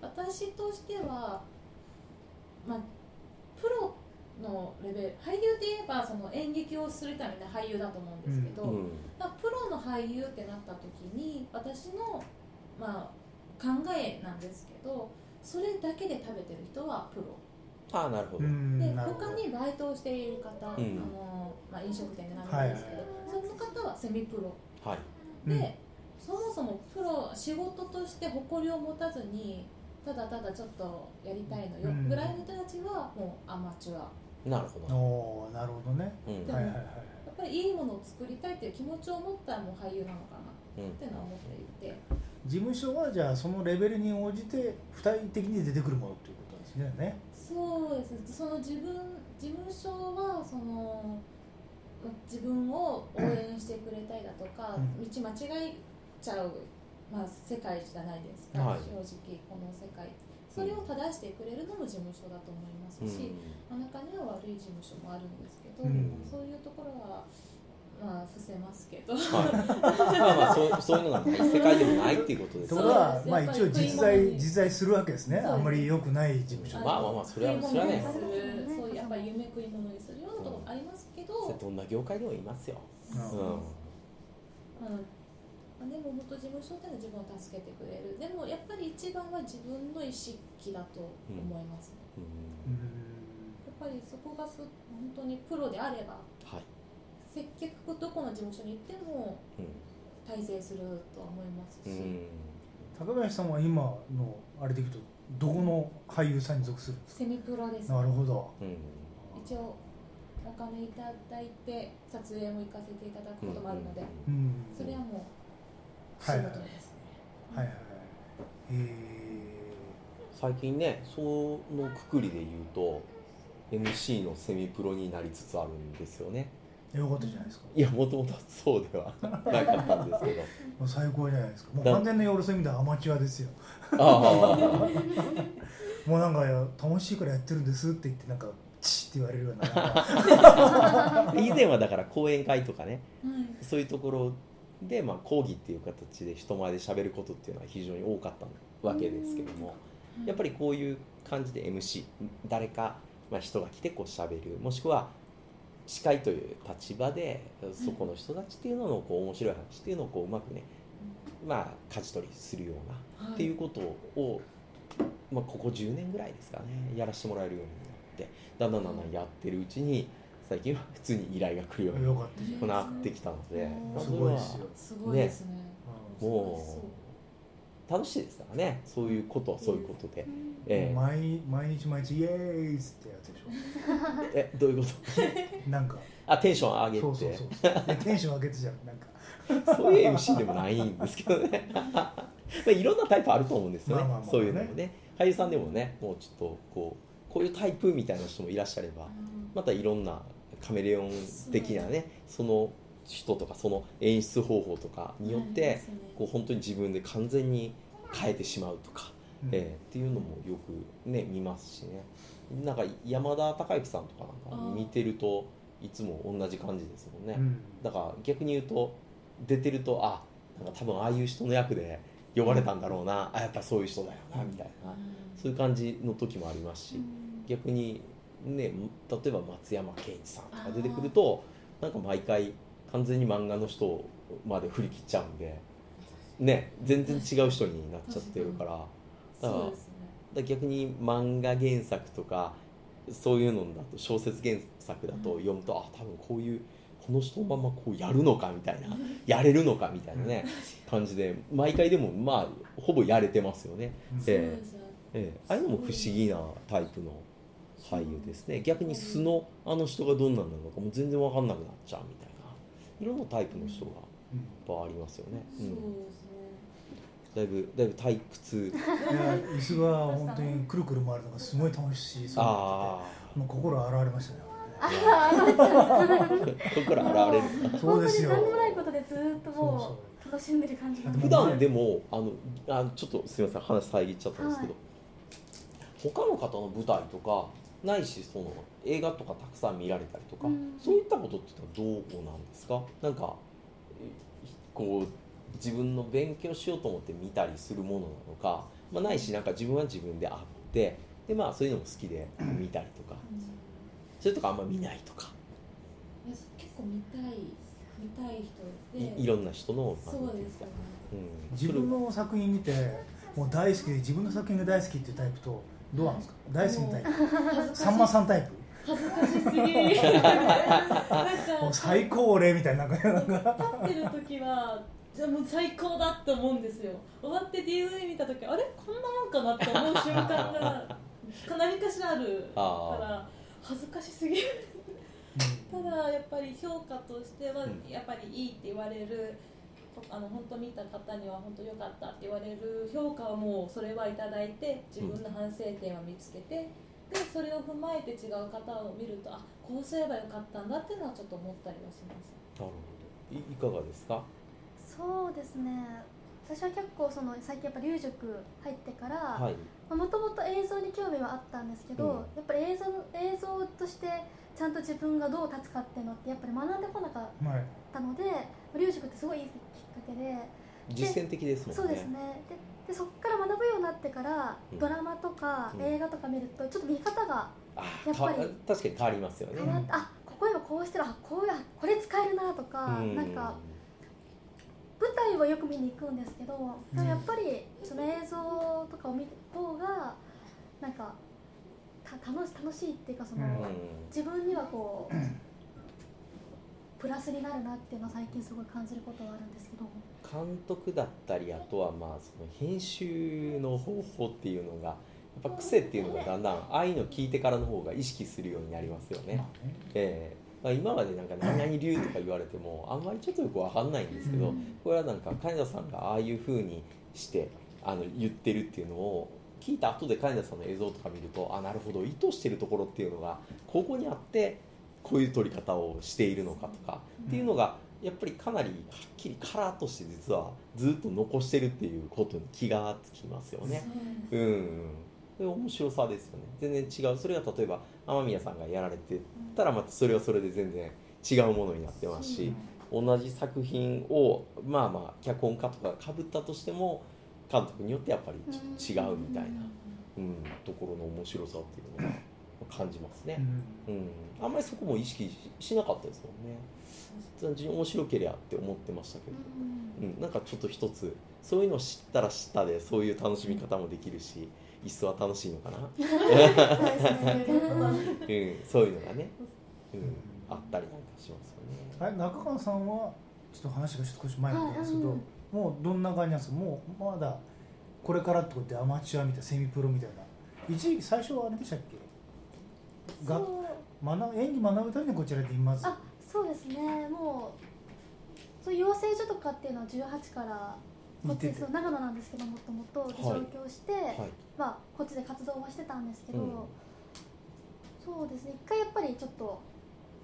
Speaker 3: 私としてはまあプロのレベル俳優で言えばその演劇をする人はみんな俳優だと思うんですけど、
Speaker 1: うん。
Speaker 3: まあ、プロの俳優ってなった時に私の、まあ、考えなんですけどそれだけで食べてる人はプロ。
Speaker 1: ああなるほど、
Speaker 2: うん
Speaker 3: で他にバイトをしている方、あ
Speaker 1: うん。
Speaker 3: のまあ、飲食店でなんですけど、その方はセミプロ。
Speaker 1: はい。
Speaker 2: うん。
Speaker 3: で、そもそもプロ仕事として誇りを持たずにただただちょっとやりたいのよ
Speaker 2: うん。
Speaker 3: ぐらいの人たちはもうアマチュア
Speaker 1: なるほど、
Speaker 2: おーなるほどね。
Speaker 1: うん。
Speaker 3: でも
Speaker 2: はいはい。はい
Speaker 3: やっぱりいいものを作りたいっていう気持ちを持ったらもう俳優なのかな
Speaker 1: うん
Speaker 3: っていうのは思っていて。
Speaker 2: 事務所はじゃあそのレベルに応じて具体的に出てくるものっていうことですね。
Speaker 3: そうです。ねその自分事務所はそのま自分を応援してくれたりだとか、
Speaker 2: うん。
Speaker 3: 道間違えちゃう、まあ、世界じゃないですか、
Speaker 1: はい。
Speaker 3: 正直この世界それを正してくれるのも事務所だと思いますし、まあ中には悪い事務所もあるんですけど、
Speaker 2: うん
Speaker 3: そういうところはまあ伏せますけど。
Speaker 1: はい、(laughs) まあまあそうそういうのがない世界でもないっていうことです
Speaker 2: ってこと
Speaker 1: ね。
Speaker 2: はまあ一応実在
Speaker 3: に
Speaker 2: 実在するわけですね。あんまり良くない事務所。
Speaker 1: まあまあまあそれはそれはね。
Speaker 3: そういうやっぱり夢食い。物にするようなところもありますけど、
Speaker 1: どんな業界でもいますよ、
Speaker 2: うん。
Speaker 1: うん
Speaker 3: まあでも本当事務所っていうのは自分を助けてくれる。でもやっぱり一番は自分の意識だと思います、
Speaker 1: うん
Speaker 2: うん。
Speaker 3: やっぱりそこがす本当にプロであれば
Speaker 1: はい、
Speaker 3: 接客どこの事務所に行っても
Speaker 1: うん
Speaker 3: 大成するとは思いますし、
Speaker 1: うん。
Speaker 2: 高林さんは今のあれでいくとどこの俳優さんに属するんです
Speaker 3: セミプロです。
Speaker 2: かなるほど。
Speaker 1: うん。
Speaker 3: 一応お金いただいて撮影も行かせていただくこともあるので、
Speaker 2: うん。
Speaker 3: それはもう仕
Speaker 2: はい
Speaker 3: 事ですね、
Speaker 2: はいはい。へ
Speaker 1: 最近ねそのくくりで言うと MC のセミプロになりつつあるんですよね。
Speaker 2: よかったじゃないですか。
Speaker 1: いやもともとそうでは (laughs) なかったんですけど。
Speaker 2: もう最高じゃないですか。もう
Speaker 1: だ
Speaker 2: 完全に俺そういう意味ではアマチュアですよ。
Speaker 1: あ
Speaker 2: もうなんか楽しいからやってるんですって言ってなんかチッって言われるような。(laughs)
Speaker 1: 以前はだから講演会とかね。
Speaker 3: はい
Speaker 1: そういうところで、まあ、講義っていう形で人前で喋ることっていうのは非常に多かったわけですけどもやっぱりこういう感じで MC 誰か、まあ、人が来てこう喋るもしくは司会という立場でそこの人たちっていうののこう面白い話っていうのをこううまくねまあ舵取りするような
Speaker 3: はい。
Speaker 1: っていうことを、まあ、ここ10年ぐらいですかねやらせてもらえるようになってだんだんだんだんやってるうちに最近は普通に依頼が来るようになってきたので、
Speaker 2: すごいですよ。
Speaker 3: すごいですね。
Speaker 1: もう楽しいですからね。そういうことはそういうことで、え
Speaker 2: 毎毎日毎日イエーイっつってやつでし (laughs)
Speaker 1: ええどういうこ
Speaker 2: ょ (laughs) なんか。
Speaker 1: とあテンション上げて。
Speaker 2: そうそうそうそう。でテンション上げてじゃん。なんか。
Speaker 1: そういう MC でもないんですけどね。(laughs) まあいろんなタイプあると思うんですよね。そういうのもね。俳優さんでもねもうちょっとこうこういうタイプみたいな人もいらっしゃればまたいろんなカメレオン的なねその人とかその演出方法とかによって、こう本当に自分で完全に変えてしまうとか、
Speaker 2: うん。
Speaker 1: えーっていうのもよくね見ますしね。なんか山田孝之さんとかなんか見てるといつも同じ感じですもんね、
Speaker 2: うん。
Speaker 1: だから逆に言うと出てるとあなんか多分ああいう人の役で呼ばれたんだろうな、あやっぱそういう人だよなみたいな、そういう感じの時もありますし、逆にね例えば松山ケンイチさんとか出てくるとなんか毎回完全に漫画の人まで振り切っちゃうんでね全然違う人になっちゃってるから。だから
Speaker 3: ね。
Speaker 1: 逆に漫画原作とかそういうのだと小説原作だと読むと、あ多分こういうこの人のままこうやるのかみたいなやれるのかみたいなね感じで毎回でもまあほぼやれてますよね、
Speaker 2: うん。
Speaker 1: え
Speaker 3: ですよ。
Speaker 1: ええ。ああいうのも不思議なタイプの俳優ですね。逆に素のあの人がどんなんなのかもう全然分かんなくなっちゃうみたいな。いろんなタイプの人が
Speaker 2: うん
Speaker 1: やっぱありますよね、
Speaker 3: そう
Speaker 1: うん、
Speaker 3: ですね。
Speaker 1: だいぶだいぶ退屈。
Speaker 2: いや椅子が本当にくるくる回るのがすごい楽しそう
Speaker 1: あ
Speaker 2: もう心洗われましたね
Speaker 1: あそこから現れる。
Speaker 2: そうですよ。
Speaker 4: 本当に何でもないことでずーっともう楽しんでる感じ
Speaker 1: 普段でもあのあちょっとすみません話遮っちゃったんですけど、他の方の舞台とかないしその映画とかたくさん見られたりとか、
Speaker 4: うん。
Speaker 1: そういったことってどうなんですか？なんかえこう自分の勉強しようと思って見たりするものなのか、まあ、ないしなんか自分は自分であってでまあそういうのも好きで見たりとか。それとかあんま見ないとか。
Speaker 3: いや結構見たい見たい人で
Speaker 1: いいろんな人の
Speaker 3: そうですよね。
Speaker 1: うん、
Speaker 2: 自分の作品見てもう大好きで自分の作品が大好きっていうタイプとどうなんですか？大好きなタイプ？
Speaker 3: 恥ず
Speaker 2: さんま
Speaker 3: かしい。
Speaker 2: さんタイプ？
Speaker 3: 恥ずかしすぎ。なんか
Speaker 2: もう最高俺みたいななんかなんか。
Speaker 3: 立ってる時はじゃあもう最高だって思うんですよ。終わって DVD 見た時あれ？こんなもんかなって思う瞬間が何かしらあるから恥ずかしすぎる。ただやっぱり評価としては
Speaker 1: うん。
Speaker 3: やっぱりいいって言われるあの本当見た方には本当良かったって言われる評価はもうそれはいただいて自分の反省点は見つけて、でそれを踏まえて違う方を見るとあこうすればよかったんだっていうのはちょっと思ったりはします。
Speaker 1: なるほど。いいかがですか？
Speaker 4: そうですね。私は結構その最近やっぱ龍塾入ってから
Speaker 1: はい。
Speaker 4: もともと映像に興味はあったんですけど、
Speaker 1: うん。
Speaker 4: やっぱり映像映像としてちゃんと自分がどう立つかっていうのってやっぱり学んでこなかっ
Speaker 2: はい
Speaker 4: たので龍塾ってすごいいいきっかけで
Speaker 1: 実践的ですもんね。
Speaker 4: そうですね。ででそこから学ぶようになってから、
Speaker 1: うん。
Speaker 4: ドラマとか
Speaker 1: うん。
Speaker 4: 映画とか見るとちょっと見方が
Speaker 1: あ
Speaker 4: やっぱり
Speaker 1: か確かに変わりますよね。
Speaker 4: 変わって、あここ今こうしてるあこうやこれ使えるなとか、
Speaker 1: うん。
Speaker 4: なんか舞台はよく見に行くんですけど、でもやっぱりその映像とかを見る方がなんかた楽し楽しいっていうかその、
Speaker 2: うん。
Speaker 4: 自分にはこう (laughs) プラスになるなっていうのは最近すごい感じることはあるんですけど。
Speaker 1: 監督だったりあとはまあその編集の方法っていうのがやっぱ癖っていうのがだんだんああいうの聞いてからの方が意識するようになりますよね。ええ。まあ、今までなんか何々流とか言われてもあんまりちょっとよくわかんないんですけど、
Speaker 2: うん。
Speaker 1: これはなんか金田さんがああいう風にしてあの言ってるっていうのを聞いた後で金田さんの映像とか見るとあなるほど意図してるところっていうのがここにあってここういう撮り方をしているのかとかっていうのがやっぱりかなりはっきりカラーとして実はずっと残してるっていうことに気がつきますよね。
Speaker 3: そう
Speaker 1: ん。面白さですよね。全然違う。それが例えば天宮さんがやられてたらまたそれはそれで全然違うものになってますし同じ作品をまあまあ脚本家とかかぶったとしても監督によってやっぱりちょっと違うみたいな、うん、ところの面白さっていうのを感じますね、うん、あんまりそこも意識ししなかったですもんね。単純に面白ければって思ってましたけど、うん、なんかちょっと一つそういうのを知ったら知ったでそういう楽しみ方もできるし一層は楽しいのかな、うん、そういうのがね、うん、あったりなんかしますよね。
Speaker 2: あれ中川さんはちょっと話が少し前なんですけど、もうどんな感じなんですか？もうまだこれからってことでアマチュアみたいなセミプロみたいな。一時期最初はあれでしたっけ？が学演技学ぶためにこちらでいます。
Speaker 4: あそうですね。もうそう養成所とかっていうのは18からこっちそう長野なんですけどもともと上京して、
Speaker 1: はい。
Speaker 4: まあ、こっちで活動はしてたんですけど、
Speaker 1: うん。
Speaker 4: そうですね。一回やっぱりちょっと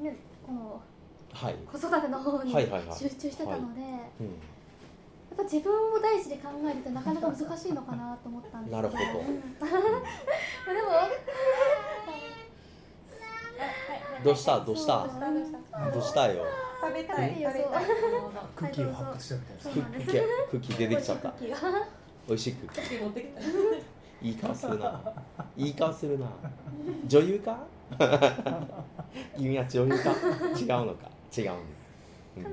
Speaker 4: ねこの
Speaker 1: はい。
Speaker 4: 子育ての方に
Speaker 1: はいはいはい。
Speaker 4: 集中してたので、や
Speaker 1: うん。
Speaker 4: っぱ自分を第一で考えるとなかなか難しいのかなと思ったんですけど。(laughs)
Speaker 1: なるほど。(laughs)
Speaker 4: でも (laughs)
Speaker 1: どうした？どうした？どうしたよ？
Speaker 3: 食べたい食べ
Speaker 2: クッキーを発掘したみたい
Speaker 4: な
Speaker 1: クッキークッキー出てきちゃった。美味しいクッキー。
Speaker 3: 持ってきた
Speaker 1: いい顔するな。いい顔するな。女優か？(laughs) 君は女優か？違うのか？違う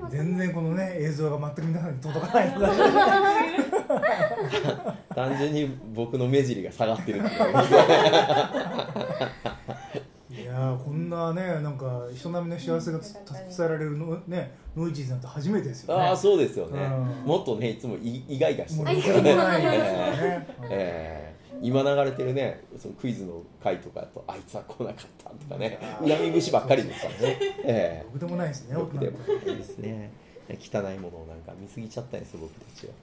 Speaker 2: 全然このね映像が全く皆さんに届かない (laughs)
Speaker 1: 単純に僕の目尻が下がってるっていう。
Speaker 2: いやーこんなねなんか人並みの幸せがつ伝えられるのねノイジーズなんて初めてですよね。
Speaker 1: ああそうですよね、
Speaker 2: うん。
Speaker 1: もっとねいつもい意外がしてる。今流れてるねそのクイズの回とかだとあいつは来なかったとかね。恨み節ばっかりですからね、え
Speaker 2: 僕でもないですね
Speaker 1: ー、僕でも
Speaker 2: 大人。の
Speaker 1: いいですね。汚いものをなんか見過ぎちゃったんですよ僕たちは、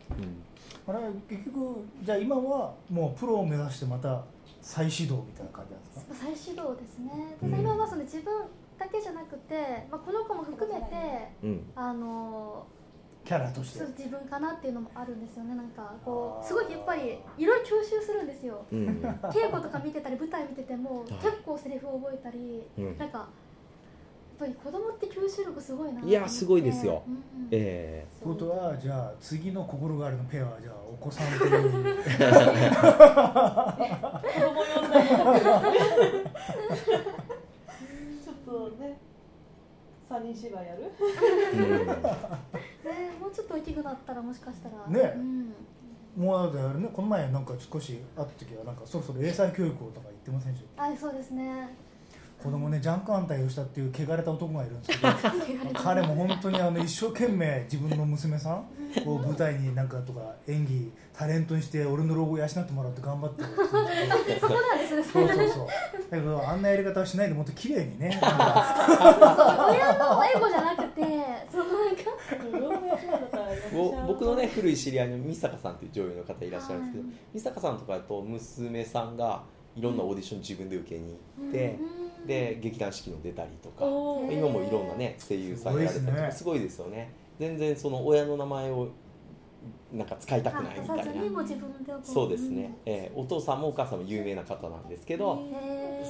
Speaker 1: うん。
Speaker 2: あれ結局じゃあ今はもうプロを目指してまた再始動みたいな感じなんですか？
Speaker 4: 再始動ですね、
Speaker 1: うん。
Speaker 4: ただ今はその自分だけじゃなくて、まあ、この子も含めて
Speaker 1: うん。
Speaker 4: あの
Speaker 2: キャラとして。
Speaker 4: 自分かなっていうのもあるんですよね。なんかこうすごいやっぱりいろいろ吸収するんですよ
Speaker 1: うん
Speaker 4: 稽古とか見てたり舞台見てても
Speaker 1: はい
Speaker 4: 結構セリフを覚えたり
Speaker 1: うん
Speaker 4: なんかぱり子供って吸収力すごいな
Speaker 1: いやすごいですよ。
Speaker 4: うんうん。
Speaker 1: え
Speaker 2: ということはじゃあ次の心変わりのペアはじゃあお子さんという。
Speaker 3: 子供呼んだりちょっとね三人芝居やる？
Speaker 1: ーうん。(laughs)
Speaker 4: ねもうちょっと大きくなったらもしかしたら。
Speaker 2: ね。
Speaker 4: うん。
Speaker 2: もうだからねこの前なんか少し会った時はなんかそろそろ英才教育をとか言ってませんでした
Speaker 4: あそうですね
Speaker 2: 子供ねジャンク反対をしたっていう汚れた男がいるんですけど (laughs) 彼も本当にあの一生懸命自分の娘さんを舞台になんかとか演技タレントにして俺の老後を養ってもらって頑張ってるって言う。んですけど
Speaker 4: そうなんですね
Speaker 2: そうそうそう。だけどあんなやり方はしないでもっと綺麗にね
Speaker 4: 親のエゴじゃなくてそのなんか (laughs)
Speaker 1: ぼ僕のね古い知り合いの美坂さんっていう女優の方いらっしゃるんですけど
Speaker 4: はい
Speaker 1: 美坂さんとかだと娘さんがいろんなオーディション自分で受けに行って、
Speaker 4: うん
Speaker 1: で劇団四季の出たりとか今もいろんなね声優さんやられたりとか
Speaker 2: す
Speaker 1: すごいですよね。全然その親の名前をなんか使いたくないみたいな。そうですね、えーお父さんもお母さんも有名な方なんですけど、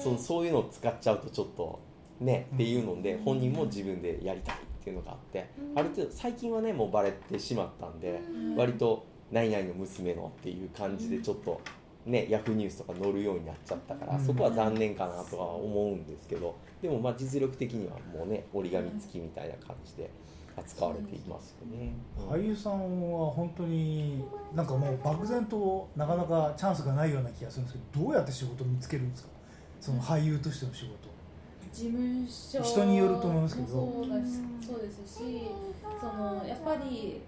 Speaker 1: そうそういうのを使っちゃうとちょっとね、
Speaker 2: うん
Speaker 1: っていうので本人も自分でやりたいっていうのがあって、
Speaker 4: うん。
Speaker 1: ある程度最近はねもうバレてしまったんで、
Speaker 4: うん。
Speaker 1: 割と「何々の娘の」っていう感じでちょっとねヤフーニュースとか載るようになっちゃったから、
Speaker 2: うん。
Speaker 1: そこは残念かなとは思うんですけどでもまあ実力的にはもうね折り紙付きみたいな感じで扱われていますよね。
Speaker 2: 俳優さんは本当になんかもう漠然となかなかチャンスがないような気がするんですけどどうやって仕事を見つけるんですか？その俳優としての仕事。
Speaker 3: 事務所
Speaker 2: 人によると思いますけど。
Speaker 3: もそうだしそうですしそのやっぱり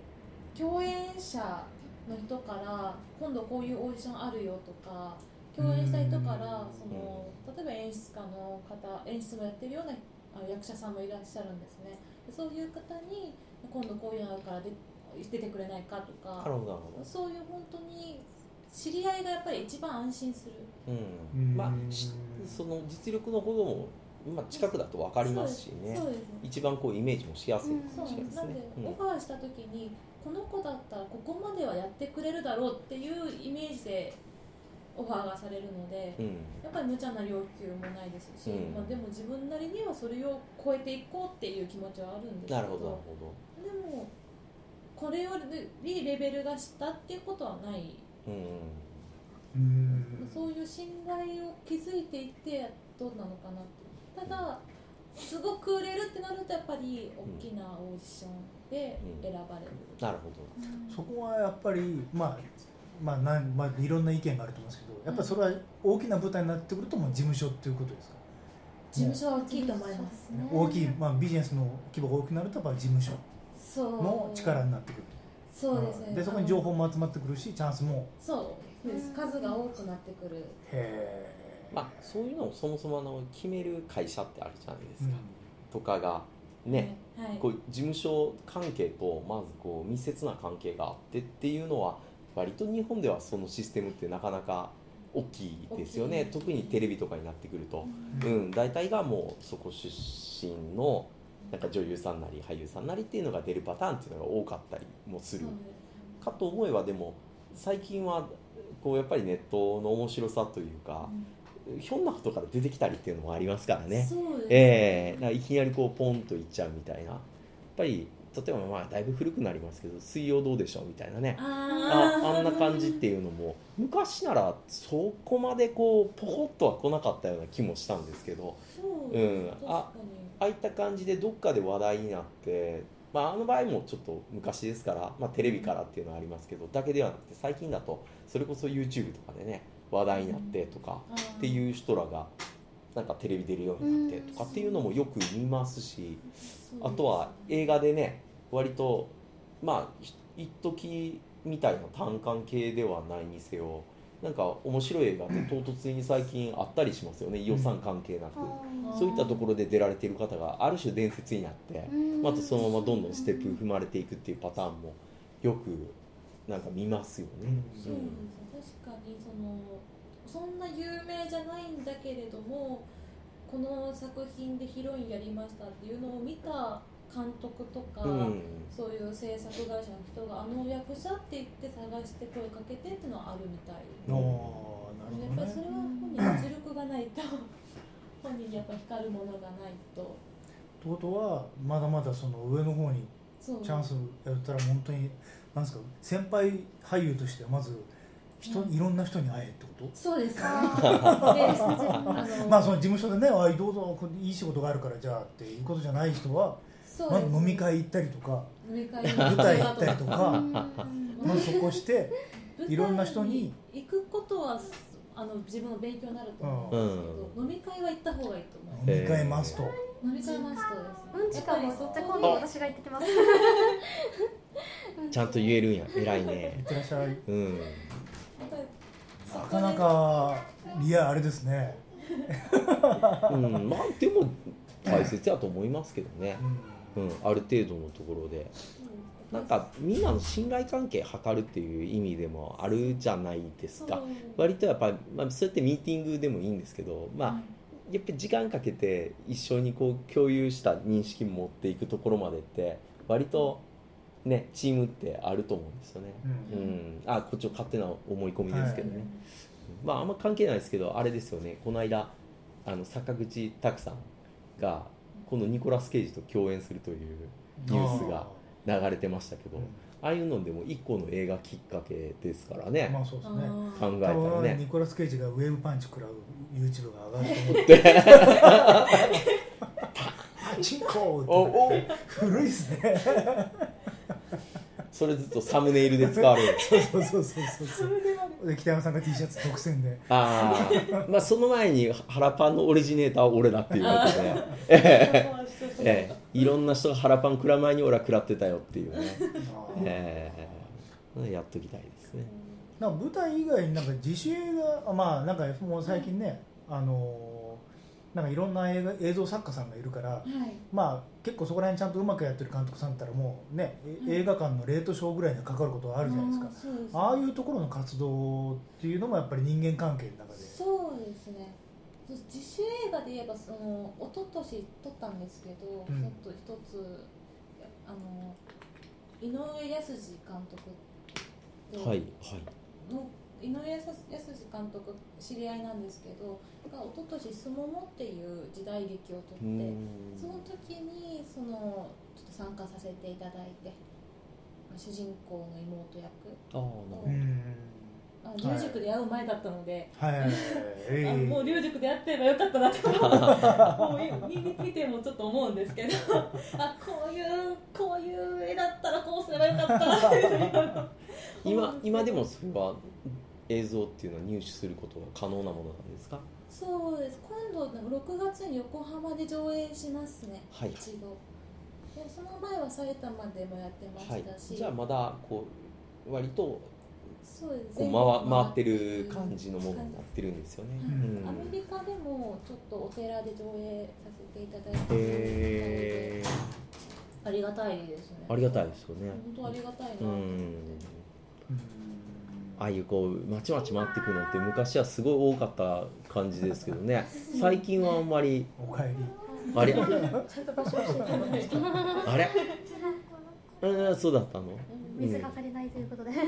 Speaker 3: 共演者の人から今度こういうオーディションあるよとか共演した人からその例えば演出家の方演出もやってるようなあ役者さんもいらっしゃるんですね。でそういう方に今度こういうのあるからで出てくれないかとかそういう本当に知り合いがやっぱり一番安心する。
Speaker 1: うん。
Speaker 2: うん。
Speaker 1: まあしその実力のほどもまあ、近くだと分かりますしね。
Speaker 3: そうです。ね
Speaker 1: 一番こうイメージもしやすいか
Speaker 3: そう
Speaker 1: もしれないですね。
Speaker 3: なんで、
Speaker 1: うん。
Speaker 3: オファーした時にこの子だったらここまではやってくれるだろうっていうイメージでオファーがされるので、
Speaker 1: うん。
Speaker 3: やっぱり無茶な要求もないですし、
Speaker 1: うん。
Speaker 3: まあ、でも自分なりにはそれを超えていこうっていう気持ちはあるんですけど
Speaker 1: なるほど。
Speaker 3: でもこれよりレベルが下っていうことはない、
Speaker 1: どうん
Speaker 2: うん。
Speaker 3: そういう信頼を築いていってどうなのかなって。ただすごく売れるってなるとやっぱり大きなオーディションで選ばれる、
Speaker 1: なるほど。
Speaker 2: そこはやっぱりまあまあなんまあいろんな意見があると思うんですけどやっぱりそれは大きな舞台になってくるともう事務所っていうことですか？
Speaker 3: 事務所は大きいと思います
Speaker 4: ね。
Speaker 2: 大きい、まあ、ビジネスの規模が大きくなるとやっぱ事務所
Speaker 3: そう。
Speaker 2: の力になってくる。
Speaker 3: そうですね、
Speaker 2: んでそこに情報も集まってくるしチャンスも。
Speaker 3: そうです数が多くなってくる。
Speaker 2: へえ
Speaker 1: まあそういうのをそもそもあの決める会社ってあるじゃないです
Speaker 2: うん。
Speaker 1: か、とかがね、
Speaker 3: はい。
Speaker 1: こう事務所関係とまずこう密接な関係があってっていうのは割と日本ではそのシステムってなかなか大きいですよね。特にテレビとかになってくると、
Speaker 2: う
Speaker 1: うん。ん、大体がもうそこ出身のなんか女優さんなり俳優さんなりっていうのが出るパターンっていうのが多かったりもする。かと思えばでも最近はこうやっぱりネットの面白さというかひょんなことから出てきたりっていうのもありますからね。
Speaker 3: そうですね。
Speaker 1: ええ。だからいきなりこうポンといっちゃうみたいな。やっぱり例えばまあだいぶ古くなりますけど「水曜どうでしょう」みたいなね。あ
Speaker 3: あー。
Speaker 1: あんな感じっていうのも昔ならそこまでこうポコッとは来なかったような気もしたんですけど。
Speaker 3: そう
Speaker 1: うん。ああいった感じでどっかで話題になって、まあ、あの場合もちょっと昔ですから、まあ、テレビからっていうのはありますけどだけではなくて最近だとそれこそ YouTube とかでね話題になってとか
Speaker 3: に
Speaker 1: っていう人らがなんかテレビ出るようになってとかっていうのもよく見ますしあとは映画でね割とまあひ一時みたいな単館系ではないにせよなんか面白い映画って唐突に最近あったりしますよね。予算関係なく。そういったところで出られている方がある種伝説になってまたそのままどんどんステップ踏まれていくっていうパターンもよくなんか見ますよね。
Speaker 3: そうです確かにそのそんな有名じゃないんだけれどもこの作品でヒロインやりましたっていうのを見た監督とか、
Speaker 1: うん。
Speaker 3: そういう制作会社の人があの役者って言って探して声かけてっていうのはあるみたい。
Speaker 2: お
Speaker 3: で
Speaker 2: ーなるほどね。
Speaker 3: やっぱりそれは本人の実力がないと (laughs) 本人にやっぱ光るものがないと。
Speaker 2: ってことはまだまだその上の方にチャンスやったら本当になんですか先輩俳優としてはまず人、
Speaker 3: うん。
Speaker 2: いろんな人に会えってこと？
Speaker 3: そうですね。で
Speaker 4: あ
Speaker 3: あの
Speaker 2: まあその事務所でね「あいどうぞいい仕事があるからじゃあ」っていうことじゃない人はま
Speaker 3: そうです。
Speaker 2: ず飲み会行ったりとか
Speaker 3: 飲み会に
Speaker 2: 舞台行ったりとか
Speaker 4: うん。
Speaker 2: まずそこしていろんな人に
Speaker 3: 行くことはあの自分の勉強になると思うんですけど、飲み会は行った方がいいと思いま
Speaker 2: 飲み会マスト、
Speaker 3: す飲み会マストです
Speaker 4: うん。ちかも
Speaker 3: やっぱりそこ
Speaker 4: じゃあ今度私が行ってきます。(laughs)
Speaker 1: ちゃんと言えるんや。偉い (laughs)
Speaker 2: いっ
Speaker 1: ね。
Speaker 2: てらっしゃい。
Speaker 1: うん。
Speaker 2: なかなかリアあれですね、
Speaker 1: うん、まあでも大切やと思いますけどね。
Speaker 2: うん
Speaker 1: うん、ある程度のところで。なんかみんなの信頼関係図るっていう意味でもあるじゃないですか割とやっぱり、まあ、そうやってミーティングでもいいんですけど、まあ、
Speaker 3: はい
Speaker 1: やっぱり時間かけて一緒にこう共有した認識持っていくところまでって割とねチームってあると思うんですよね、
Speaker 2: う
Speaker 1: うん。ん、あこっちの勝手な思い込みですけどね、まああんま関係ないですけどあれですよね。この間あの坂口拓さんがこのニコラス・ケイジと共演するというニュースが流れてましたけど、
Speaker 2: うん
Speaker 1: ああいうのでも一個の映画きっかけですからね、
Speaker 2: まあそうですね。
Speaker 1: 考えたらね。
Speaker 2: ニコラス・ケイジがウェーブパンチ食らう (laughs) YouTube が上がると思って。(laughs) パチンコ
Speaker 1: お
Speaker 2: て古いっすね
Speaker 1: それずっとサムネイルで使われる。(laughs)
Speaker 2: そうそうそうそうそう。で北山さんが T シャツ独占で。
Speaker 1: ああまあその前に腹パンのオリジネーターは俺だっていうことで、(laughs) ええ。ええ。いろんな人が腹パン食らう前に俺は食らってたよっていうね、ええ。やっときたいですね。
Speaker 2: なんか舞台以外になんか自主映画あまあなんかもう最近ね、あのーなんかいろんな映画映像作家さんがいるから
Speaker 3: はい。
Speaker 2: まあ結構そこら辺ちゃんとうまくやってる監督さんだったらもうね、え
Speaker 3: うん。
Speaker 2: 映画館のレートショーぐらいにはかかることはあるじゃないですか。
Speaker 3: うですね。
Speaker 2: ああいうところの活動っていうのもやっぱり人間関係の中で
Speaker 3: そうですね。自主映画で言えばその一昨年撮ったんですけど、
Speaker 2: うん。
Speaker 3: ちょっと一つあの井上康二監督
Speaker 1: はいはい。
Speaker 3: の井上康二監督知り合いなんですけどが一昨年「すもも」っていう時代劇を撮って、その時にそのちょっと参加させていただいてまあ主人公の妹役。
Speaker 1: ああなるほど。
Speaker 2: うん。
Speaker 3: あ龍塾で会う前だったので、
Speaker 2: はい。(laughs)
Speaker 3: もう龍塾でやってればよかったなって思う (laughs) もう見てもちょっと思うんですけどあこういうこういう絵だったらこうすればよかったなって
Speaker 1: 今今でもそれは映像っていうのは入手することが可能なものなんですか？
Speaker 3: そうです。今度6月に横浜で上映しますね、
Speaker 1: はい。
Speaker 3: 一度。でその前は埼玉でもやってま
Speaker 1: はい
Speaker 3: し。たし、
Speaker 1: じゃあまだこう割と
Speaker 3: そうです。
Speaker 1: こう回回ってる感じのものになってるんですよね、
Speaker 2: うん。
Speaker 3: アメリカでもちょっとお寺で上映させていただいてありがたいですね。
Speaker 1: ありがたいですよね。
Speaker 3: 本当ありがたいな。と
Speaker 1: う
Speaker 3: 思って
Speaker 1: んああいうこうまちまち回ってくのって昔はすごい多かった感じですけどね。(laughs) 最近はあんまり。
Speaker 2: おかえり。
Speaker 1: あれ？あれ？う (laughs) んそうだったの？
Speaker 4: 水が足りないということで。(laughs)
Speaker 2: さ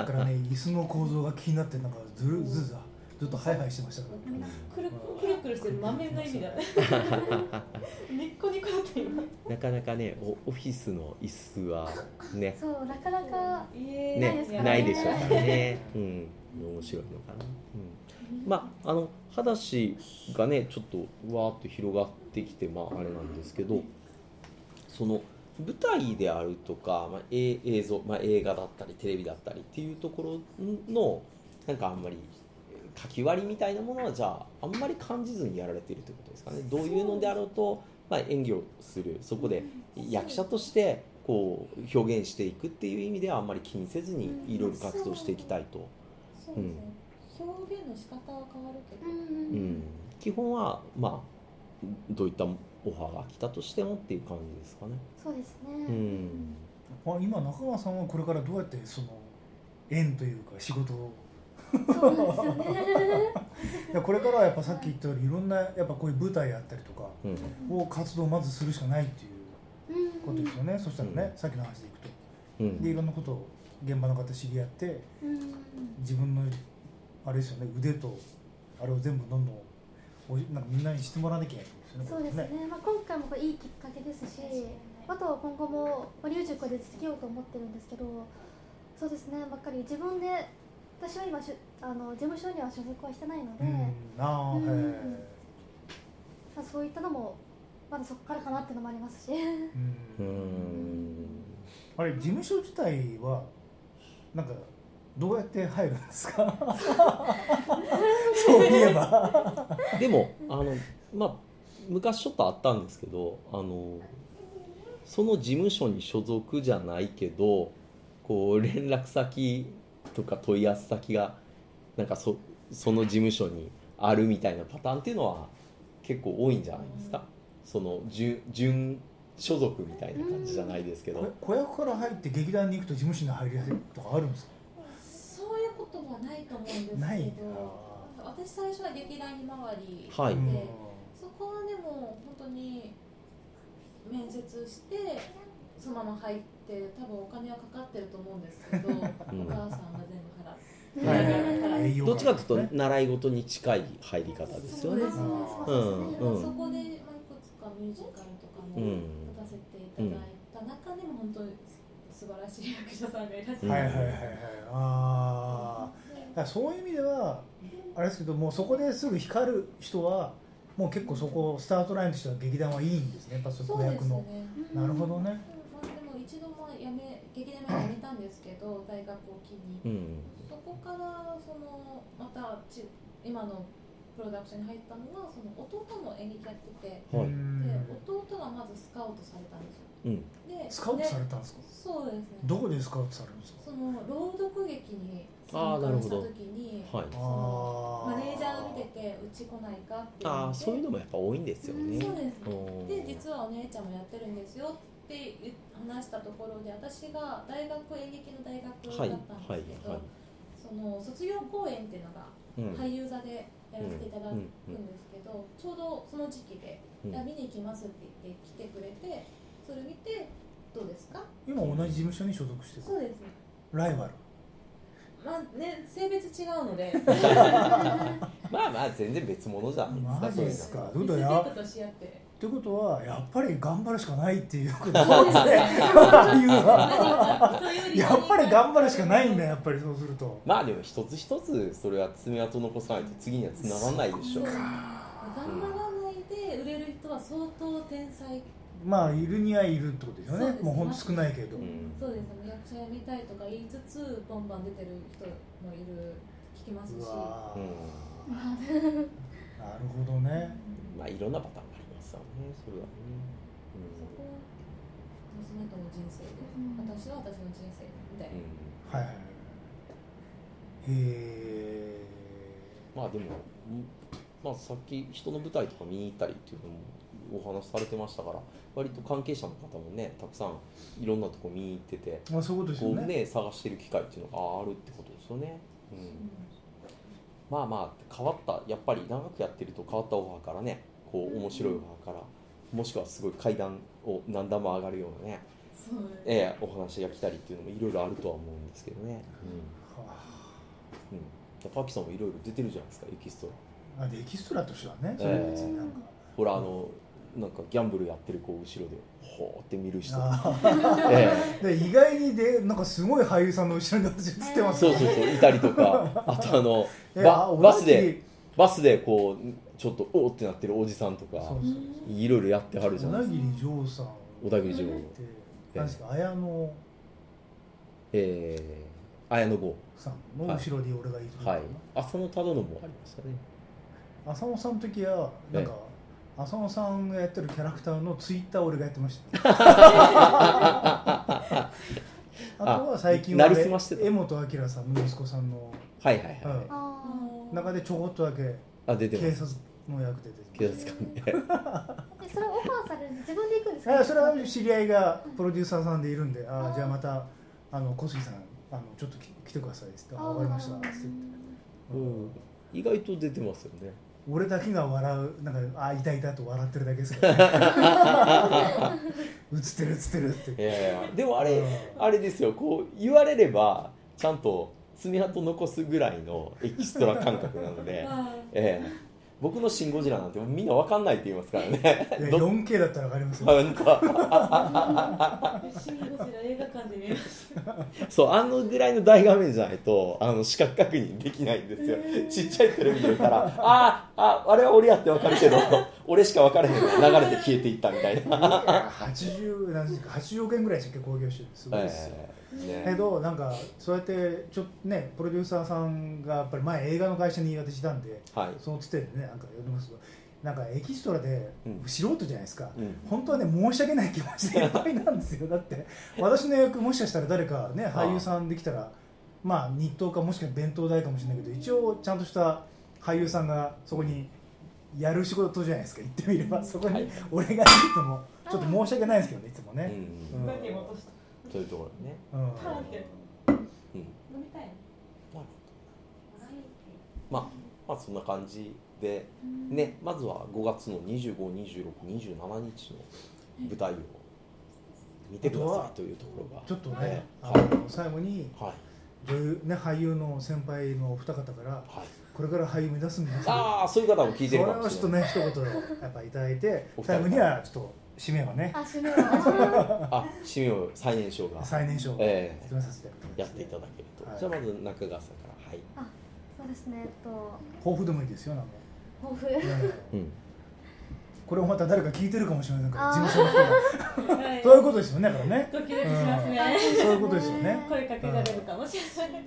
Speaker 2: っきからね椅子の構造が気になってなんかずるずるずずっとハイハイしてましたから。
Speaker 3: くるくるくるしてる満面の意味だねニッコニコだった今。
Speaker 1: なかなかねオオフィスの椅子はね。
Speaker 4: そうなかなか
Speaker 3: え。
Speaker 1: ね
Speaker 4: ないで
Speaker 1: しょうからね、(laughs) うん、面白いのかな、うん、まああの裸足がねちょっとわーっと広がってきてまああれなんですけどその舞台であるとか、まあ、え映像、まあ、映画だったりテレビだったりっていうところのなんかあんまり書き割りみたいなものはじゃああんまり感じずにやられているということですかね。どういうのであろうと、まあ、演技をする。そこで役者としてこう表現していくっていう意味ではあんまり気にせずにいろいろ活動していきたいと、
Speaker 3: そう。ですね、表現の仕方は変わるけど、
Speaker 4: うん。
Speaker 1: うん、基本はまあどういったオファーが来たとしてもっていう感じですかね。
Speaker 4: そうですね、
Speaker 1: うん。
Speaker 2: あ今中川さんはこれからどうやってその縁というか仕事を
Speaker 4: そうなんですよね。
Speaker 2: いやこれからはやっぱさっき言ったようにいろんなやっぱこういう舞台やったりとか
Speaker 1: うん。
Speaker 2: を活動をまずするしかないっていう
Speaker 4: うん
Speaker 2: ことですよね、そしたらね、
Speaker 1: うん
Speaker 2: さっきの話でいくと。
Speaker 1: うん。
Speaker 2: でいろんなことを現場の方知り合って
Speaker 4: うん。
Speaker 2: 自分のあれですよね腕とあれを全部どんどんおいなんかみんなに知ってもらわなきゃいけないですよね
Speaker 4: そうですね。まあ、今回もこれいいきっかけですしあとは今後もまあ龍塾で続けようと思ってるんですけどそうですね。ばっかり自分で私は今しゅあの事務所には所属はしてないので、
Speaker 2: うんああ、
Speaker 4: うん。
Speaker 2: へ
Speaker 4: まあ、そういったのもまだそこからかなっていうのもありますし。
Speaker 2: あれ事務所自体はなんかどうやって入るんですか？(laughs) そういえば。
Speaker 1: でもあのまあ昔ちょっとあったんですけどあのその事務所に所属じゃないけどこう連絡先とか問い合わせ先がなんかそその事務所にあるみたいなパターンっていうのは結構多いんじゃないですか？その準準所属みたいな感じじゃないですけど、
Speaker 2: こ子役から入って劇団に行くと事務所に入りやすいとかあるんですか？
Speaker 3: そういうことはないと思うんですけど
Speaker 2: ない。
Speaker 3: 私最初は劇団ひまわりで、
Speaker 1: はい。
Speaker 2: うん。
Speaker 3: そこはでも本当に面接してそのまま入って多分お金はかかってると思うんですけど、
Speaker 1: ん。
Speaker 3: お母さんが全部払って。
Speaker 2: はい
Speaker 1: どっちかというと
Speaker 2: ね
Speaker 1: 習い事に近い入り方ですよね。
Speaker 3: そうですね。
Speaker 1: うん。うん。
Speaker 3: そこで、まあ、いくつかミュージカルとかも
Speaker 1: うん。
Speaker 3: 立たせていただいた中でも本当に素晴らしい役者さんがいらっしゃる、
Speaker 1: うん
Speaker 2: はいはいはいはい。ああだからそういう意味ではあれですけどもうそこですぐ光る人はもう結構そこスタートラインとしては劇団はいいんですね。やっぱそ
Speaker 3: そうです
Speaker 2: の子役の、
Speaker 3: ね
Speaker 2: なるほどね
Speaker 3: まあ、でも一度も辞め劇団も辞めたんですけど大学を機に、
Speaker 1: うん。
Speaker 3: そこからそのまたち今のプロダクションに入ったのはその弟も演劇やってて。
Speaker 1: はい。
Speaker 2: うん。
Speaker 3: で弟がまずスカウトされたんですよ。
Speaker 1: うん。
Speaker 2: ス
Speaker 3: で
Speaker 2: カウトされ
Speaker 3: で
Speaker 2: たんですか？
Speaker 3: そうですね。
Speaker 2: どこでスカウトされるんですか？
Speaker 3: その朗読劇に
Speaker 1: あーなるほど。
Speaker 3: 参加した時に
Speaker 1: はい。
Speaker 3: その
Speaker 2: あ
Speaker 3: マネージャーが見ててうち来ないか？って
Speaker 1: ああそういうのもやっぱ多いんですよね。
Speaker 3: そうです
Speaker 1: おー。
Speaker 3: で実はお姉ちゃんもやってるんですよ。って言話したところで私が大学演劇の大学だったんですけど、
Speaker 1: はいはいはい。
Speaker 3: その卒業公演っていうのが
Speaker 1: うん。
Speaker 3: 俳優座でやらせていただくんですけど、ちょうどその時期で「
Speaker 1: うん。
Speaker 3: いや見に行きます」って言って来てくれてそれ見てどうですか？
Speaker 2: 今同じ事務所に所属してる。
Speaker 3: そうです
Speaker 2: ライバル。
Speaker 3: まあね性別違うので。(laughs)
Speaker 1: まあまあ全然別物じゃない
Speaker 2: マジ
Speaker 1: ですか。
Speaker 2: どうだや
Speaker 3: リスペクトし合って
Speaker 2: ことはやっぱり頑張るしかないっていうこと
Speaker 3: そうですね。(laughs)
Speaker 2: やっぱり頑張るしかないんだやっぱりそうすると。
Speaker 1: まあでも一つ一つそれは爪痕残さないと次には繋がらないでしょ
Speaker 3: そう。頑張らないで売れる人は相当天才。
Speaker 2: まあいるにはいるってことですよね。もうほんと少ないけど、
Speaker 1: うん。
Speaker 3: そうですね。役者辞めたいとか言いつつバンバン出てる人もいる聞きますし。
Speaker 2: なるほどね。
Speaker 1: まあいろんなパターンがありますよねそれはね、
Speaker 3: そこは娘との人生で、
Speaker 4: うん
Speaker 3: 私は私の人生みたい
Speaker 1: うん
Speaker 3: な、
Speaker 1: うん。
Speaker 2: はい。へえ
Speaker 1: まあでも、うん？まあ、さっき人の舞台とか見に行ったりっていうのもお話しされてましたから割と関係者の方もねたくさんいろんなとこ見に行ってて
Speaker 2: まあそういうことですね。
Speaker 1: ね探してる機会っていうのがあるってことですよね、うん、まあまあ変わったやっぱり長くやってると変わったオファーからねこう面白いオファーからもしくはすごい階段を何段も上がるようなね、ええお話が来たりっていうのもいろいろあるとは思うんですけどね、
Speaker 2: は
Speaker 1: うん。うん、パキさんもいろいろ出てるじゃないですかエキストラ。
Speaker 2: あでエキストラとしてはねそれは別になんか、
Speaker 1: ほらあのなんかギャンブルやってる子後ろでほーって見る人。
Speaker 2: あ (laughs)
Speaker 1: え
Speaker 2: ー (laughs) で意外にでなんかすごい俳優さんの後ろに私映って
Speaker 1: え
Speaker 2: ます
Speaker 1: そうそうそういたりとか。あとあの (laughs)
Speaker 2: え
Speaker 1: バ
Speaker 2: あ
Speaker 1: バスでバスでこうちょっとおーってなってるおじさんとか
Speaker 2: そうそう
Speaker 1: いろいろやってはるじゃ
Speaker 2: 小田
Speaker 1: ない。ですか
Speaker 2: 切丈さん。
Speaker 1: 小田切城。
Speaker 2: で何ですか綾野。
Speaker 1: えー、綾野剛。
Speaker 2: さんの後ろで俺がいると
Speaker 1: はい。浅野忠信もありましたね。
Speaker 2: 浅野さんの時はなんか、浅野さんがやってるキャラクターのツイッターを俺がやってました、(laughs) あとは最近は江本明さんの息子さんの
Speaker 1: はいはいはい、
Speaker 2: うん。
Speaker 4: あ
Speaker 2: 中でちょこっとだけ
Speaker 1: あ出て
Speaker 2: 警
Speaker 1: ます。
Speaker 2: 察の役で出て
Speaker 1: 警察官で。
Speaker 4: ーえそれオファーされる自分で行くんですか？
Speaker 2: あそれは知り合いがプロデューサーさんでいるんで、あじゃあまたあの小杉さんあのちょっとき来てくださいって「あ分かりました」っつって言って、
Speaker 1: うん。意外と出てますよね。
Speaker 2: 俺だけが笑うなんかあいたいたと笑ってるだけですから、ね、(laughs) 映ってる映ってるって。
Speaker 1: いやいやでもあれ
Speaker 2: うん。
Speaker 1: あれですよ。こう言われればちゃんと爪痕残すぐらいのエキストラ感覚なので、
Speaker 3: あ (laughs)
Speaker 1: ええ僕の「シン・ゴジラ」なんてみんな分かんないって言いますからね。
Speaker 2: いや
Speaker 1: ど
Speaker 2: 4K だったら分かりますよ。
Speaker 1: なんか。
Speaker 3: あシン・ゴジラ映画館で見る
Speaker 1: そうあのぐらいの大画面じゃないとあの視覚確認できないんですよ。ちっちゃいテレビで見たらあああれは俺やって分かるけど俺しか分からへん。の流れて消えていったみたいな、
Speaker 2: 80なんですか80億円ぐらいしか興行収入。すごいですよ、
Speaker 1: ええ
Speaker 2: け
Speaker 1: ね
Speaker 2: どなんかそうやってちょっとねプロデューサーさんがやっぱり前映画の会社に私いたんで
Speaker 1: はい、
Speaker 2: そのつてでねなんか呼びますとなんかエキストラで
Speaker 1: うん。
Speaker 2: 素人じゃないですか、
Speaker 1: うん。
Speaker 2: 本当はね申し訳ない気持ちでいっぱいなんですよ。だって私の役もしかしたら誰かね俳優さんできたらまあ日当かもしくは弁当代かもしれないけど一応ちゃんとした俳優さんがそこにやる仕事じゃないですか。言ってみればそこ
Speaker 1: はい。
Speaker 2: に俺がいるともちょっと申し訳ないですけどねいつも
Speaker 1: う
Speaker 2: ね、
Speaker 1: ん。
Speaker 2: うん。
Speaker 3: 何に戻した
Speaker 1: そういうところね、
Speaker 2: うん
Speaker 3: パーンって
Speaker 1: うん、
Speaker 3: 飲みたい。
Speaker 1: なるほどまあまあそんな感じでねまずは5月の252627日の舞台を見てくださいというところが。
Speaker 2: ちょっとね
Speaker 1: はい。
Speaker 2: の最後に
Speaker 1: はい。
Speaker 2: 女優ね俳優の先輩のお二方から
Speaker 1: はい。
Speaker 2: これから俳優目指す皆さん
Speaker 1: ああそういう方も聞いてるか
Speaker 2: それをちょっと
Speaker 1: もしれない
Speaker 2: ね一言やっぱいただいて
Speaker 1: お二人
Speaker 2: 最後にはちょっと締めをね。
Speaker 4: あ締めは。(laughs)
Speaker 1: あ締めを最年少が。
Speaker 2: 最年少
Speaker 1: え
Speaker 2: 決めさせて
Speaker 1: えやっていただけると、
Speaker 2: はい
Speaker 1: じゃあまず中川さんから。はい、
Speaker 4: そうですね。えっと。
Speaker 2: 抱負でもいいですよなんか。
Speaker 4: 抱負？
Speaker 1: うん、
Speaker 2: これをまた誰か聞いてるかもしれないから
Speaker 4: あー。
Speaker 2: 事務所の人が。
Speaker 3: はい。
Speaker 2: そういうことですよねだからね。
Speaker 3: ドキドキしますね、
Speaker 2: そういうことですよね。(laughs)
Speaker 3: 声かけられるかもしれない、
Speaker 1: はい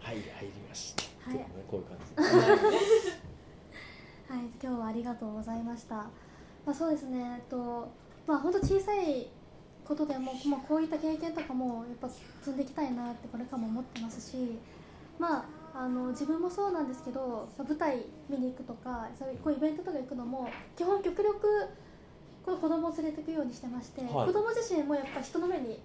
Speaker 1: 入りました、
Speaker 4: はい。
Speaker 1: ねこういう感じ (laughs)
Speaker 4: はい、今日はありがとうございました。まあ、そうですね、えっと、まあ、本当小さいことでも、まあ、こういった経験とかも、やっぱ積んでいきたいなって、これからも思ってますし。まあ、あの、自分もそうなんですけど、舞台見に行くとか、そういう、こうイベントとか行くのも、基本極力。こう子供を連れていくようにしてまして、
Speaker 1: はい
Speaker 4: 子供自身もやっぱ人の目に。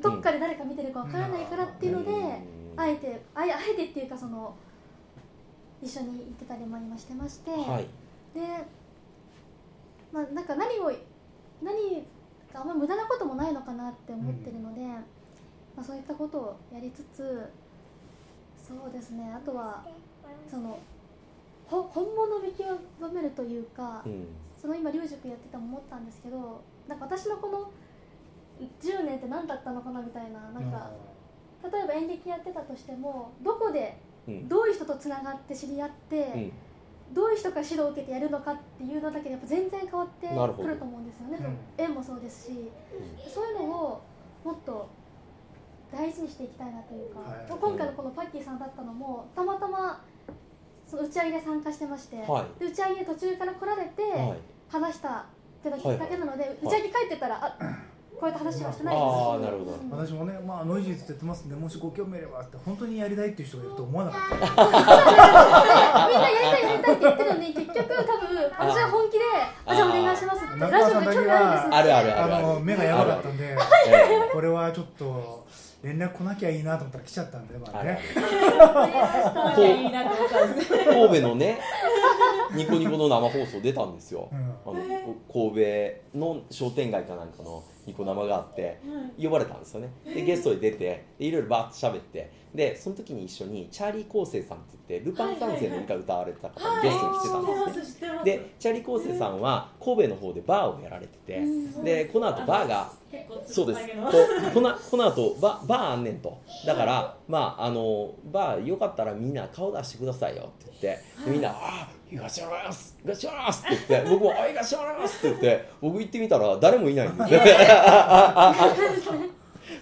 Speaker 4: どっかで誰か見てるかわからないからっていうので、
Speaker 1: うん
Speaker 4: あえてあえあえてっていうかその一緒に行ってたりも今してまして、
Speaker 1: はい。
Speaker 4: でまあなんか何を何かあんまり無駄なこともないのかなって思ってるので、まあ、そういったことをやりつつそうですねあとはそのほ本物を見極めるというか、
Speaker 1: うん。
Speaker 4: その今龍塾やってても思ったんですけどなんか私のこの10年って何だったのかなみたいななんか、例えば演劇やってたとしてもどこで
Speaker 1: うん
Speaker 4: どういう人とつながって知り合って、
Speaker 1: うん。
Speaker 4: どういう人から指導を受けてやるのかっていうのだけでやっぱ全然変わってくると思うんですよね、
Speaker 2: うん。
Speaker 4: 絵もそうですし、そういうのをもっと大事にしていきたいなというか、
Speaker 2: はい。
Speaker 4: 今回のこのパッキーさんだったのもたまたまその打ち上げで参加してまして、
Speaker 1: はい。
Speaker 4: で打ち上げ途中から来られて
Speaker 1: はい。
Speaker 4: 話したっていうのがきっかけなので、打ち上げ帰ってたらあこういった話はしてないです。し
Speaker 1: あーなるほど。
Speaker 4: うん
Speaker 2: 私もね、まあ、ノイジーズってやってますんでもしご興味あればって本当にやりたいっていう人がいると思わなかった。(laughs)
Speaker 4: みんなやりたいやりたいって言ってるのに結局多分私は本気で「あじゃあお願いします」って。ラジオで興味あるんですって。
Speaker 1: あるある
Speaker 2: あの目がやばかったんで
Speaker 1: え
Speaker 2: これはちょっと連絡来なきゃいいなと思ったら来ちゃったんでまあね。
Speaker 1: 神戸のねニコニコの生放送出たんですよ。神戸の商店街かなんかのニコ生があって呼ばれたんですよね。でゲストで出てでいろいろバーッと喋ってでその時に一緒にチャーリー昴生さんって言ってルパン三世の歌歌われてた方がゲストに来てたんですね。でチャーリー昴生さんは神戸の方でバーをやられててでこの後バーがそうです。このこの後ババーあんねんと。だからまああのバーよかったらみんな顔出してくださいよって言ってでみんな「ああ行かしてもらいます行かしてもらいます」って言って僕も「あ行かしてもらいます」って言って僕行ってみたら誰もいないんですね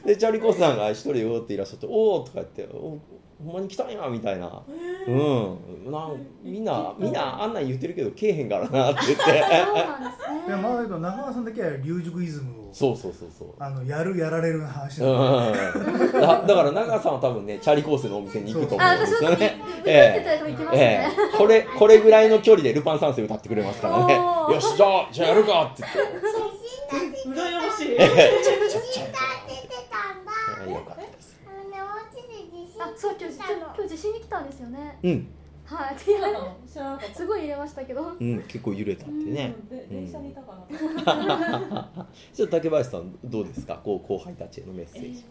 Speaker 1: でチャーリーコースさんが一人でおっていらっしゃって「おお」とか言って「おほんまに来たんや」みたいな。うん。なんみんなみんなあんなん言ってるけど来えへんからなって。言って
Speaker 4: そうなんですね。
Speaker 2: いやまあ中川さんだけは流塾イズムを
Speaker 1: そうそうそうそう。
Speaker 2: あのやるやられるの話
Speaker 1: う
Speaker 2: なん
Speaker 1: だだから長川さんは多分ねチャーリーコースのお店に行くと思うんですよね。
Speaker 4: たら行きます
Speaker 1: え
Speaker 4: ね
Speaker 1: え。これこれぐらいの距離でルパン三世歌ってくれますからね。よしじゃあじゃあやるかって言って。
Speaker 3: 羨ましい
Speaker 1: よかったです
Speaker 5: あ
Speaker 4: そう今日今日地震に来たんですよね。
Speaker 1: うん、
Speaker 4: はい。すごい入れましたけど。
Speaker 1: うん、結構揺れたってね。
Speaker 3: うんで電車にいたかな。
Speaker 1: じゃあ竹林さんどうですか？こう後輩たちへのメッセージ。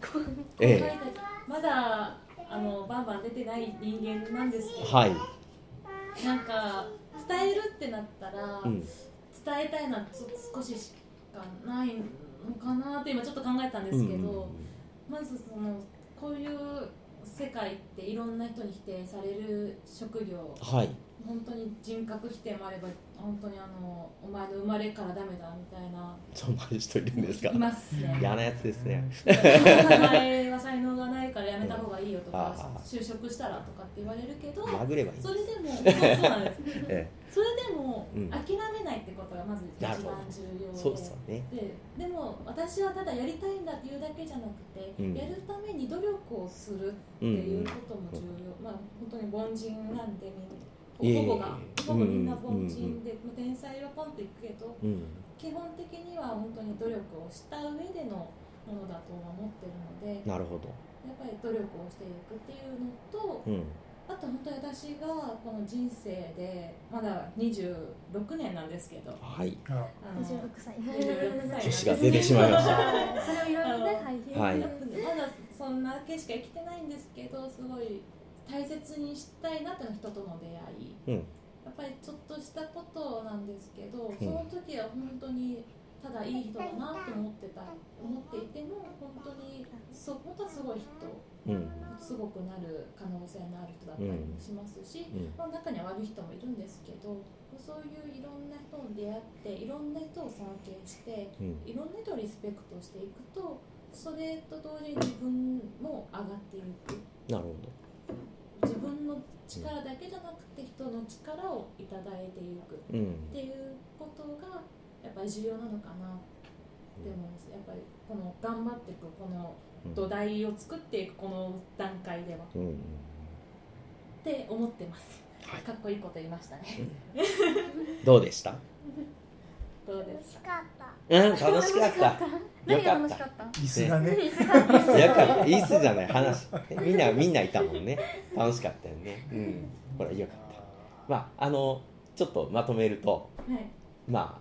Speaker 3: え
Speaker 1: え
Speaker 3: まだあのバンバン出てない人間なんですけど、
Speaker 1: はい、
Speaker 3: なんか伝えるってなったら、
Speaker 1: うん、
Speaker 3: 伝えたいのはちょっと少ししかないのかなって今ちょっと考えたんですけど、まずそのこういう世界っていろんな人に否定される職業
Speaker 1: はい
Speaker 3: 本当に人格否定もあれば本当にあのお前の生まれからダメだみたいな
Speaker 1: そんな人いるんですか？
Speaker 3: いますね。
Speaker 1: 嫌なやつですね。
Speaker 3: お前は才能がないからやめた方がいいよとか
Speaker 1: あー
Speaker 3: 就職したらとかって言われるけど
Speaker 1: 殴ればいい
Speaker 3: それでもそうなんです。
Speaker 1: え (laughs)
Speaker 3: それでも
Speaker 1: うん。
Speaker 3: 諦めないってことがまず一番重要で
Speaker 1: そうですよね。
Speaker 3: ででも私はただやりたいんだっていうだけじゃなくて、
Speaker 1: うん。
Speaker 3: やるために努力をするっていうことも重要、まあ本当に凡人なんでみん
Speaker 1: い
Speaker 3: ほぼがほぼみんな凡
Speaker 1: うん
Speaker 3: 人で、まあ天才はポンといくけど
Speaker 1: うん。
Speaker 3: 基本的には本当に努力をした上でのものだとは思ってるので
Speaker 1: なるほど。
Speaker 3: やっぱり努力をしていくっていうのと
Speaker 1: うん。
Speaker 3: あと本当に私がこの人生でまだ26年なんですけど
Speaker 2: あ
Speaker 1: はい。
Speaker 3: あ。の
Speaker 4: 26歳。
Speaker 3: 26歳。
Speaker 1: 年が出てしまいました。
Speaker 4: それをいろいろねはい
Speaker 1: はい。
Speaker 3: まだそんなけしか生きてないんですけどすごい大切にしたいなっていうのは人との出会い。
Speaker 1: うん。
Speaker 3: やっぱりちょっとしたことなんですけど、その時は本当にただいい人だなと思ってた思っていても本当にそう本当はすごい人
Speaker 1: うん。
Speaker 3: すごくなる可能性のある人だったりもしますし、
Speaker 1: うん。
Speaker 3: まあ、中には悪い人もいるんですけどそういういろんな人に出会っていろんな人を尊敬して
Speaker 1: うん。
Speaker 3: いろんな人をリスペクトしていくとそれと同時に自分も上がっていく。
Speaker 1: なるほ
Speaker 3: 自分の力だけじゃなくて人の力をいただいていくっていうことがやっぱり重要なのかな。って思いますやっぱりこの頑張っていくこの土台を作っていくこの段階では。
Speaker 1: うんうん
Speaker 3: って思ってます、
Speaker 1: はい。
Speaker 3: かっこいいこと言いましたね。
Speaker 1: どうでした？
Speaker 3: どうですか？
Speaker 5: 楽しかった
Speaker 1: うん楽しかった。よ
Speaker 4: 何が
Speaker 1: かった。
Speaker 4: 楽しかった？
Speaker 2: 椅子がね。
Speaker 1: よかったいいっすじゃない話。みんなみんないたもんね。楽しかったよね。うん。ほらよかった。まああのちょっとまとめると
Speaker 3: はい。
Speaker 1: ま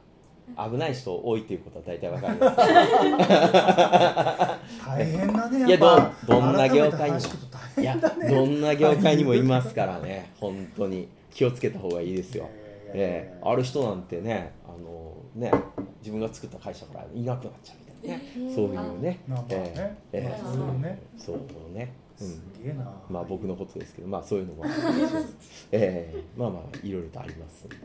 Speaker 1: あ危ない人多いということは大体わかります
Speaker 2: 大変だね
Speaker 1: いや
Speaker 2: っぱ。
Speaker 1: どんどんな業界にも。
Speaker 2: 改めて話聞くと大
Speaker 1: いや
Speaker 2: 変だね。
Speaker 1: どんな業界にもいますからね。本当に。気をつけた方がいいですよ、ええ。ある人なんてねあのね自分が作った会社からいなくなっちゃうみたいなね。そういうね。えええ
Speaker 2: ね。
Speaker 1: そうね、うん。
Speaker 2: すげえな。
Speaker 1: まあ僕のことですけど、まあそういうのもありますええまあまあいろいろとありますんで、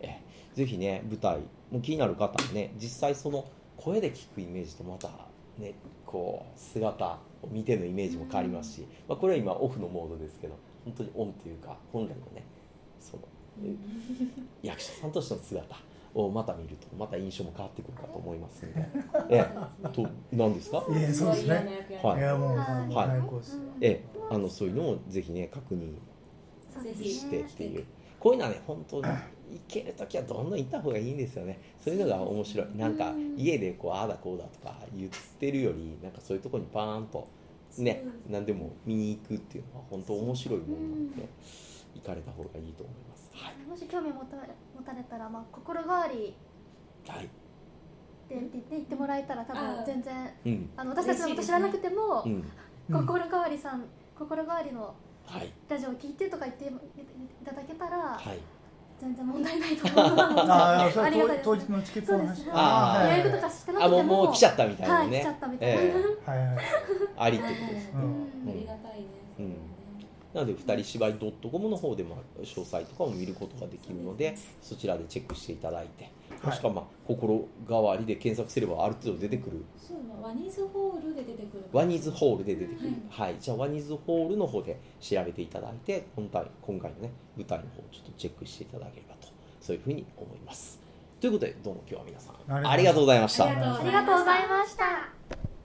Speaker 1: ええぜひね舞台もう気になる方はね実際その声で聞くイメージとまたねこう姿を見てのイメージも変わりますし、まあ、これは今オフのモードですけど本当にオンというか本来のねそのえ役者さんとしての姿をまた見るとまた印象も変わってくるかと思いますんで、(laughs) ええ、と何ですか？
Speaker 2: いやそうですね。
Speaker 1: はい。
Speaker 2: いやもう
Speaker 4: はい。
Speaker 2: 最高です。よ
Speaker 1: ええ、あのそういうのもぜひね確認してっていう。こういうのはね本当に行ける時はどんどん行った方がいいんですよね。そういうのが面白い。なんか家でこうああだこうだとか言ってるよりなんかそういうところにパーンとね何でも見に行くっていうのは本当面白いもんなんで行かれた方がいいと思いますはい、
Speaker 4: もし興味持た持たれたら、まあ、心変わり
Speaker 1: はい。
Speaker 4: でって言って言ってもらえたら多分全然
Speaker 1: うん。
Speaker 4: あの私たちのこと知らなくても、
Speaker 1: うん。
Speaker 4: 心変わりさん心変わりの
Speaker 1: はい。
Speaker 4: ラジオを聞いてとか言っていただけたら、
Speaker 1: はい。
Speaker 4: 全然問題ないと思うので (laughs) (laughs)
Speaker 2: あ
Speaker 4: りがたいです。
Speaker 2: 当日のチケットの話。
Speaker 4: そうです。
Speaker 1: あー
Speaker 4: 予
Speaker 2: はい。
Speaker 4: 約とかしてなくて
Speaker 1: あ
Speaker 4: も
Speaker 1: もうもう来ちゃったみたいなね、
Speaker 4: はい来ちゃったみたいな、
Speaker 1: ええ。
Speaker 2: はいはい
Speaker 1: ありってことです
Speaker 2: うん。
Speaker 3: ありがたいです
Speaker 1: うんなので二人芝居 .com の方でも詳細とかも見ることができるのでそちらでチェックしていただいてもしくはまあ心変わりで検索すればある程度出てくる。
Speaker 3: そうワニーズホールで出てくる。
Speaker 1: ワニーズホールで出てくる、はい。じゃあワニーズホールの方で調べていただいて今回今回のね舞台の方をちょっとチェックしていただければとそういうふうに思います。ということでどうも今日は皆さん
Speaker 2: ありがとう
Speaker 1: ございました。
Speaker 4: ありがとうございました